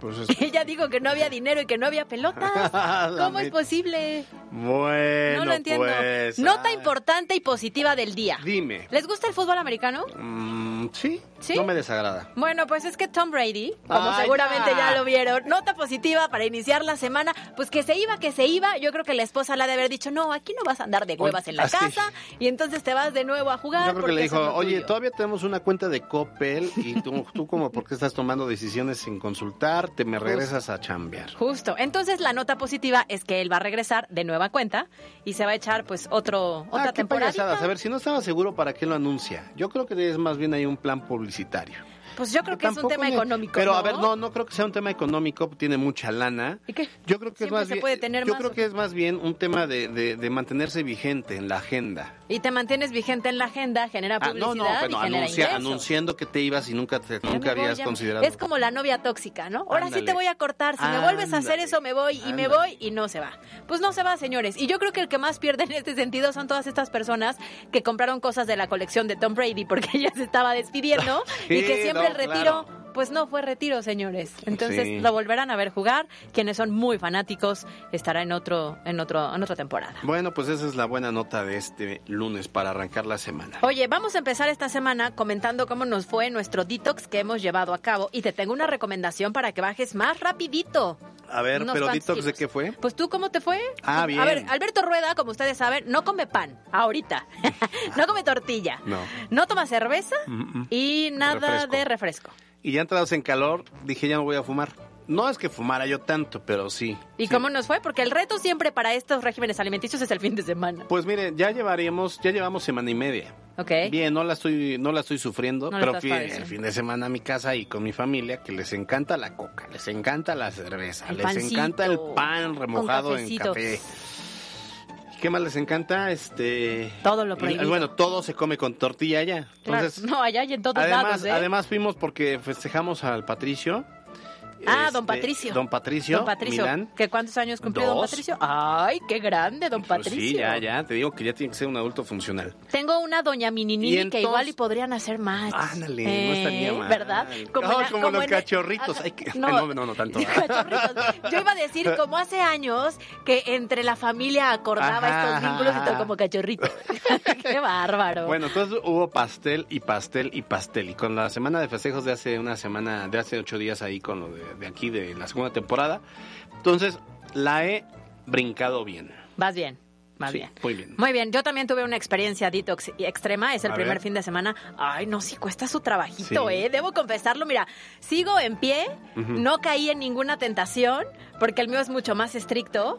Pues es- Ella dijo que no había dinero y que no había pelotas. ¿Cómo es posible? Bueno, No lo entiendo. pues. Nota importante y positiva del día. Dime. ¿Les gusta el fútbol americano? Mm, sí, ¿Sí? no me desagrada. Bueno, pues es que Tom Brady, como Ay, seguramente ya. ya lo vieron, nota positiva para iniciar la semana, pues que se iba, que se iba. Yo creo que la esposa le ha de haber dicho, no, aquí no vas a andar de huevas en la así. casa y entonces te vas de nuevo a jugar. Yo creo que le dijo, oye, tuyo". todavía tenemos una cuenta de Coppel y tú, tú como, ¿por qué estás tomando decisiones sin consultar? Te me regresas a chambear. Justo. Entonces la nota positiva es que él va a regresar de nueva cuenta y se va a echar pues otro otra Ah, temporada. A ver, si no estaba seguro, ¿para qué lo anuncia? Yo creo que es más bien ahí un plan publicitario. Pues yo creo que es un tema económico. Pero a ¿no? ver, no, no creo que sea un tema económico, tiene mucha lana. ¿Y qué? Yo creo que Siempre es más se bien, puede tener yo más, creo ¿o que es más bien un tema de, de- de mantenerse vigente en la agenda. Y te mantienes vigente en la agenda, genera Ah, publicidad no, no, y pero genera anuncia- ingresos. anunciando que te ibas y nunca te, Ya nunca voy, habías ya considerado. Es como la novia tóxica, ¿no? Ahora sí te voy a cortar. Si me vuelves a hacer eso, me voy y me voy y no se va. Pues no se va, señores. Y yo creo que el que más pierde en este sentido son todas estas personas que compraron cosas de la colección de Tom Brady porque ella se estaba despidiendo y que siempre no, el retiro. claro. Pues no fue retiro, señores. Entonces Sí. lo volverán a ver jugar. Quienes son muy fanáticos estará en otro, en otro, en otra temporada. Bueno, pues esa es la buena nota de este lunes para arrancar la semana. Oye, vamos a empezar esta semana comentando cómo nos fue nuestro detox que hemos llevado a cabo y te tengo una recomendación para que bajes más rapidito. A ver, Unos pero detox de qué fue? Pues tú, ¿cómo te fue? Ah, bien. A ver, Alberto Rueda, como ustedes saben, no come pan, ahorita. no come tortilla. No. No toma cerveza Mm, mm. y nada Refresco. de refresco. Y ya entrados en calor, dije ya no voy a fumar. No es que fumara yo tanto, pero sí. ¿Y cómo nos fue? Porque el reto siempre para estos regímenes alimenticios es el fin de semana. Pues mire, ya llevaríamos, ya llevamos semana y media. ¿Ok? Bien, no la estoy, no la estoy sufriendo, No pero fui el fin de semana a mi casa y con mi familia que les encanta la coca, les encanta la cerveza, El les pancito, encanta el pan remojado en café. ¿Y ¿Qué más les encanta? Este Todo lo prohibido. Bueno, todo se come con tortilla. Claro. Entonces, no, allá y en todos además, lados, ¿eh? además fuimos porque festejamos al Patricio. Ah, don Este, Patricio. Don Patricio. Don Patricio. Milán. ¿Que ¿Cuántos años cumplió don. Patricio? Ay, qué grande, don Pues Patricio. sí, ya, ya. Te digo que ya tiene que ser un adulto funcional. Tengo una doña Mininini que igual y podrían hacer más. Ándale, no estaría mal. ¿Verdad? En como los en cachorritos. Ay, que- no, Ay, no, no, no tanto. cachorritos. Yo iba a decir, como hace años, que entre la familia acordaba Ajá, estos vínculos y todo como cachorritos. qué bárbaro. Bueno, entonces hubo pastel y pastel y pastel. Y con la semana de festejos de hace una semana, de hace ocho días ahí con lo de, de aquí de la segunda temporada. Entonces, la he brincado bien. Vas bien, vas Sí, bien. Muy bien. Muy bien, yo también tuve una experiencia detox extrema, es el A primer ver. fin de semana. Ay, no, sí cuesta su trabajito, Sí. ¿eh? Debo confesarlo, mira, sigo en pie, no caí en ninguna tentación, porque el mío es mucho más estricto,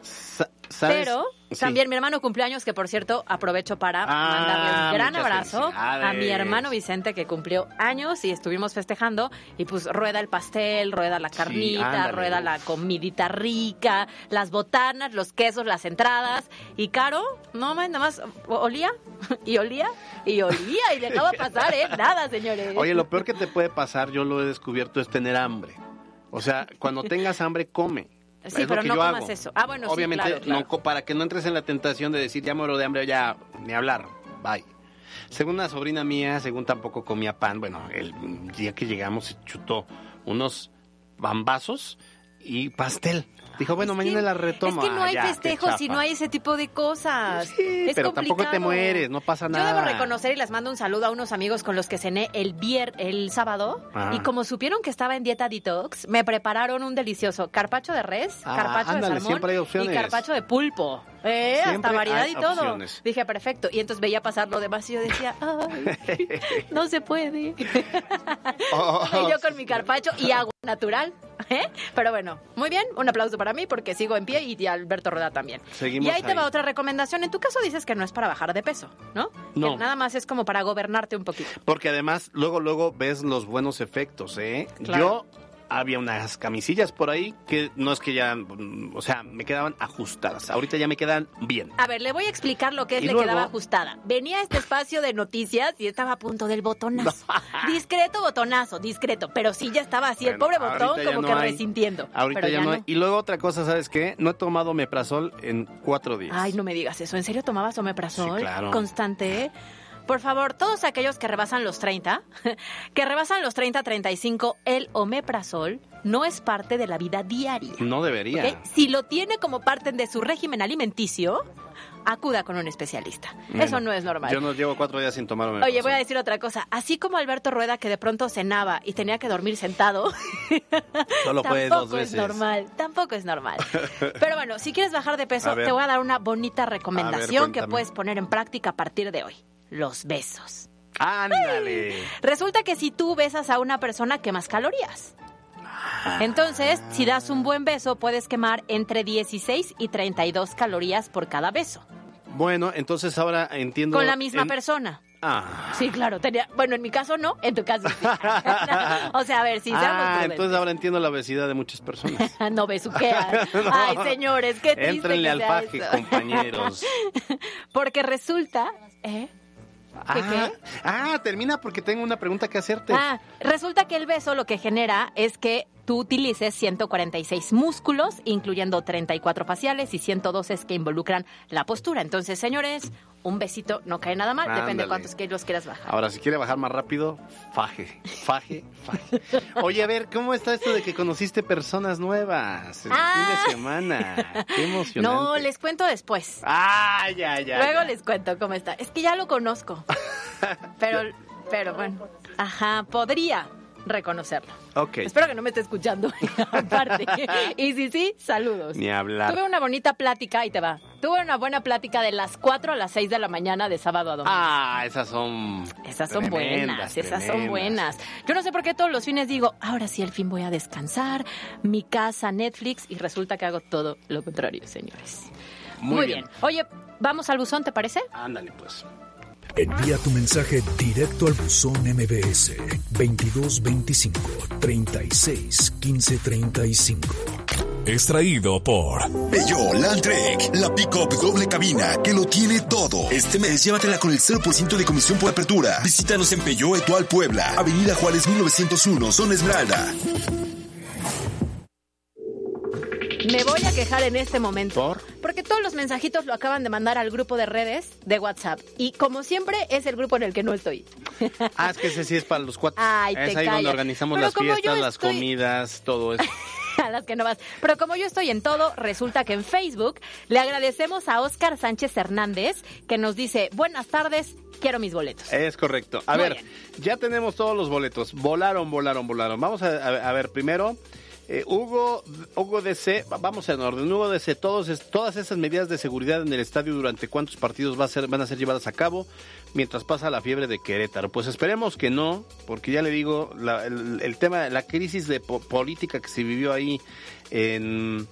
¿Sabes? pero Sí. también mi hermano cumpleaños, que por cierto aprovecho para Ah, mandarle un gran abrazo a mi hermano Vicente, que cumplió años y estuvimos festejando, y pues rueda el pastel, rueda la carnita, rueda la comidita rica, las botanas, los quesos, las entradas, y Caro, no más, nada más olía, y olía, y olía, y dejaba pasar, ¿eh? Nada, señores. Oye, lo peor que te puede pasar, yo lo he descubierto, es tener hambre. O sea, cuando tengas hambre, come. Sí, Es lo pero que no yo comas hago. eso. Ah, bueno, sí, Obviamente, claro, claro. no co- para que no entres en la tentación de decir, ya muero de hambre, ya ni hablar. Bye. Según una sobrina mía, según tampoco comía pan, bueno, el día que llegamos se chutó unos bambazos y pastel. Dijo, bueno, mañana la Es retomo. que no Ah, hay ya, festejos chafa. no hay ese tipo de cosas. es pero tampoco te complicado. mueres, no pasa Yo nada. debo reconocer y les mando un saludo a unos amigos con los que cené el vier el sábado Ah. y como supieron que estaba en dieta detox, me prepararon un delicioso carpacho de res, Ah, carpacho ándale, de salmón y carpacho de pulpo. Eh, Siempre hasta variedad y todo. opciones. Dije, perfecto. Y entonces veía pasar lo demás y yo decía, ay, no se puede. Oh, y yo con mi carpacho y agua natural. ¿eh? Pero bueno, muy bien. Un aplauso para mí porque sigo en pie y, Alberto Roda también. Seguimos y ahí, te va otra recomendación. En tu caso dices que no es para bajar de peso, ¿no? No. Que nada más es como para gobernarte un poquito. Porque además, luego, luego ves los buenos efectos, ¿eh? Claro. Yo había unas camisillas por ahí que no es que ya, mm, o sea, me quedaban ajustadas. Ahorita ya me quedan bien. A ver, le voy a explicar lo que es Y le luego- quedaba ajustada. Venía a este espacio de noticias y estaba a punto del botonazo. discreto botonazo, discreto. Pero sí ya estaba así el pobre botón como no que hay. resintiendo. Ahorita Pero ya, no hay. Y luego otra cosa, ¿sabes qué? No he tomado meprazol en cuatro días. Ay, no me digas eso. ¿En serio tomabas omeprazol? Sí, claro. Constante. Por favor, todos aquellos que rebasan los 30, que rebasan los 30, 35, el omeprazol no es parte de la vida diaria. No debería. ¿ok? Si lo tiene como parte de su régimen alimenticio, acuda con un especialista. Bueno, Eso no es normal. Yo no llevo cuatro días sin tomar omeprazol. Oye, voy a decir otra cosa. Así como Alberto Rueda, que de pronto cenaba y tenía que dormir sentado, Solo puede tampoco dos veces. es normal. Tampoco es normal. Pero bueno, si quieres bajar de peso, te voy a dar una bonita recomendación que puedes poner en práctica a partir de hoy. Los besos. Ándale. Resulta que si tú besas a una persona, quemas calorías. Entonces, si das un buen beso, puedes quemar entre 16 y 32 calorías por cada beso. Bueno, entonces ahora entiendo. Con la misma en- persona. Ah. Sí, claro. Tenía, bueno, en mi caso no, en tu caso sí. o sea, a ver, si Ah, entonces ahora entiendo la obesidad de muchas personas. no besuqueas. No. Ay, señores, qué triste Éntrenle que al eso. compañeros. Porque resulta, ¿eh? ¿Qué, Ah, ah, termina porque tengo una pregunta que hacerte. Ah, resulta que el beso lo que genera es que tú utilices 146 músculos, incluyendo 34 faciales y 112 que involucran la postura. Entonces, señores, un besito no cae nada mal, depende de cuántos kilos quieras bajar. Ahora, si quiere bajar más rápido, faje, faje, faje. Oye, a ver, ¿cómo está esto de que conociste personas nuevas el Ah. fin de semana? Qué emocionante. No, les cuento después. Ah, ya, ya. Luego ya. les cuento cómo está. Es que ya lo conozco. Pero, pero bueno, ajá, podría reconocerlo. Ok. Espero que no me esté escuchando. Aparte. Y si sí, saludos. Ni hablar. Tuve una bonita plática, y te va. Tuve una buena plática de las 4 a las 6 de la mañana de sábado a domingo. Ah, esas son. Esas son tremendas, buenas, esas son buenas. Yo no sé por qué todos los fines digo, ahora sí al fin voy a descansar, mi casa, Netflix, y resulta que hago todo lo contrario, señores. Muy bien. Oye, vamos al buzón, ¿te parece? Ándale, pues. Envía tu mensaje directo al buzón MBS 2225 36 15 35. Extraído por Peugeot Landtrek, la pick-up doble cabina que lo tiene todo. Este mes llévatela con el 0% de comisión por apertura. Visítanos en Peugeot Etual Puebla, Avenida Juárez 1901, Zona Esmeralda. Me voy a quejar en este momento. ¿Por? Porque todos los mensajitos lo acaban de mandar al grupo de redes de WhatsApp. Y como siempre, es el grupo en el que no estoy. Ah, es que ese sí es para los cuatro. Ay, te es ahí donde organizamos Pero las fiestas, las comidas, todo eso. a las que no vas. Pero como yo estoy en todo, resulta que en Facebook le agradecemos a Óscar Sánchez Hernández que nos dice, buenas tardes, quiero mis boletos. Es correcto. A Muy ver, ya tenemos todos los boletos. Volaron, volaron, volaron. Vamos a, a- a ver, primero, eh, Hugo, Hugo DC, va- vamos en orden. Hugo DC, todos, todas esas medidas de seguridad en el estadio durante cuántos partidos va a ser, van a ser llevadas a cabo mientras pasa la fiebre de Querétaro. Pues esperemos que no, porque ya le digo, la- el, el tema, la crisis de po- política que se vivió ahí en...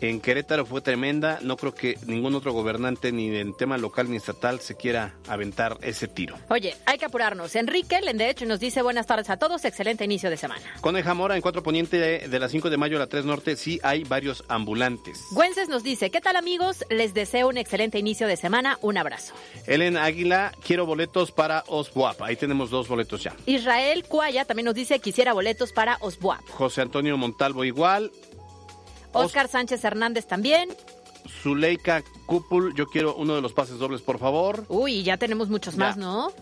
En Querétaro fue tremenda, no creo que ningún otro gobernante ni en tema local ni estatal se quiera aventar ese tiro. Oye, hay que apurarnos. Enrique Lenderecho nos dice buenas tardes a todos, excelente inicio de semana. Coneja Mora, en 4 Poniente de, de la 5 de mayo a la 3 Norte, sí hay varios ambulantes. Güences nos dice, ¿qué tal amigos? Les deseo un excelente inicio de semana, un abrazo. Ellen Águila, quiero boletos para Osbuap. Ahí tenemos dos boletos ya. Israel Cuaya también nos dice, quisiera boletos para Osbuap. José Antonio Montalvo igual. Oscar Sánchez Hernández también. Zuleika Cúpul, yo quiero uno de los pases dobles, por favor. Uy, ya tenemos muchos Ya. más, ¿no?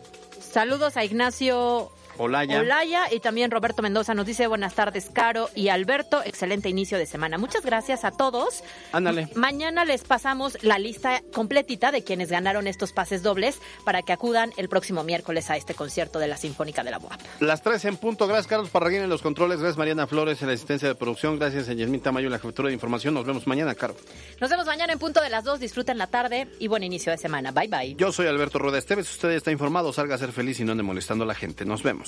Saludos a Ignacio Olaya. Olaya y también Roberto Mendoza nos dice buenas tardes, Caro y Alberto, excelente inicio de semana. Muchas gracias a todos. Ándale. Mañana les pasamos la lista completita de quienes ganaron estos pases dobles para que acudan el próximo miércoles a este concierto de la Sinfónica de la UAP. Las 3 en punto. Gracias, Carlos Parraguín en los controles. Gracias, Mariana Flores en la asistencia de producción. Gracias, a Yasmín Tamayo en la jefatura de información. Nos vemos mañana, Caro. Nos vemos mañana en punto de las dos. Disfruten la tarde y buen inicio de semana. Bye bye. Yo soy Alberto Rueda Esteves. Usted está informado. Salga a ser feliz y no ande molestando a la gente. Nos vemos.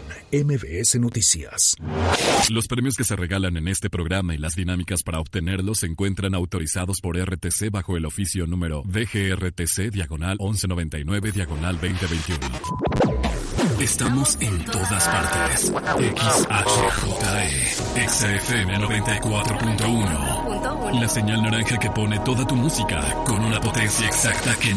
MBS Noticias. Los premios que se regalan en este programa y las dinámicas para obtenerlos se encuentran autorizados por RTC bajo el oficio número DGRTC diagonal 1199 diagonal 2021. Estamos en todas partes. XHJE, XFM 94.1. La señal naranja que pone toda tu música con una potencia exacta que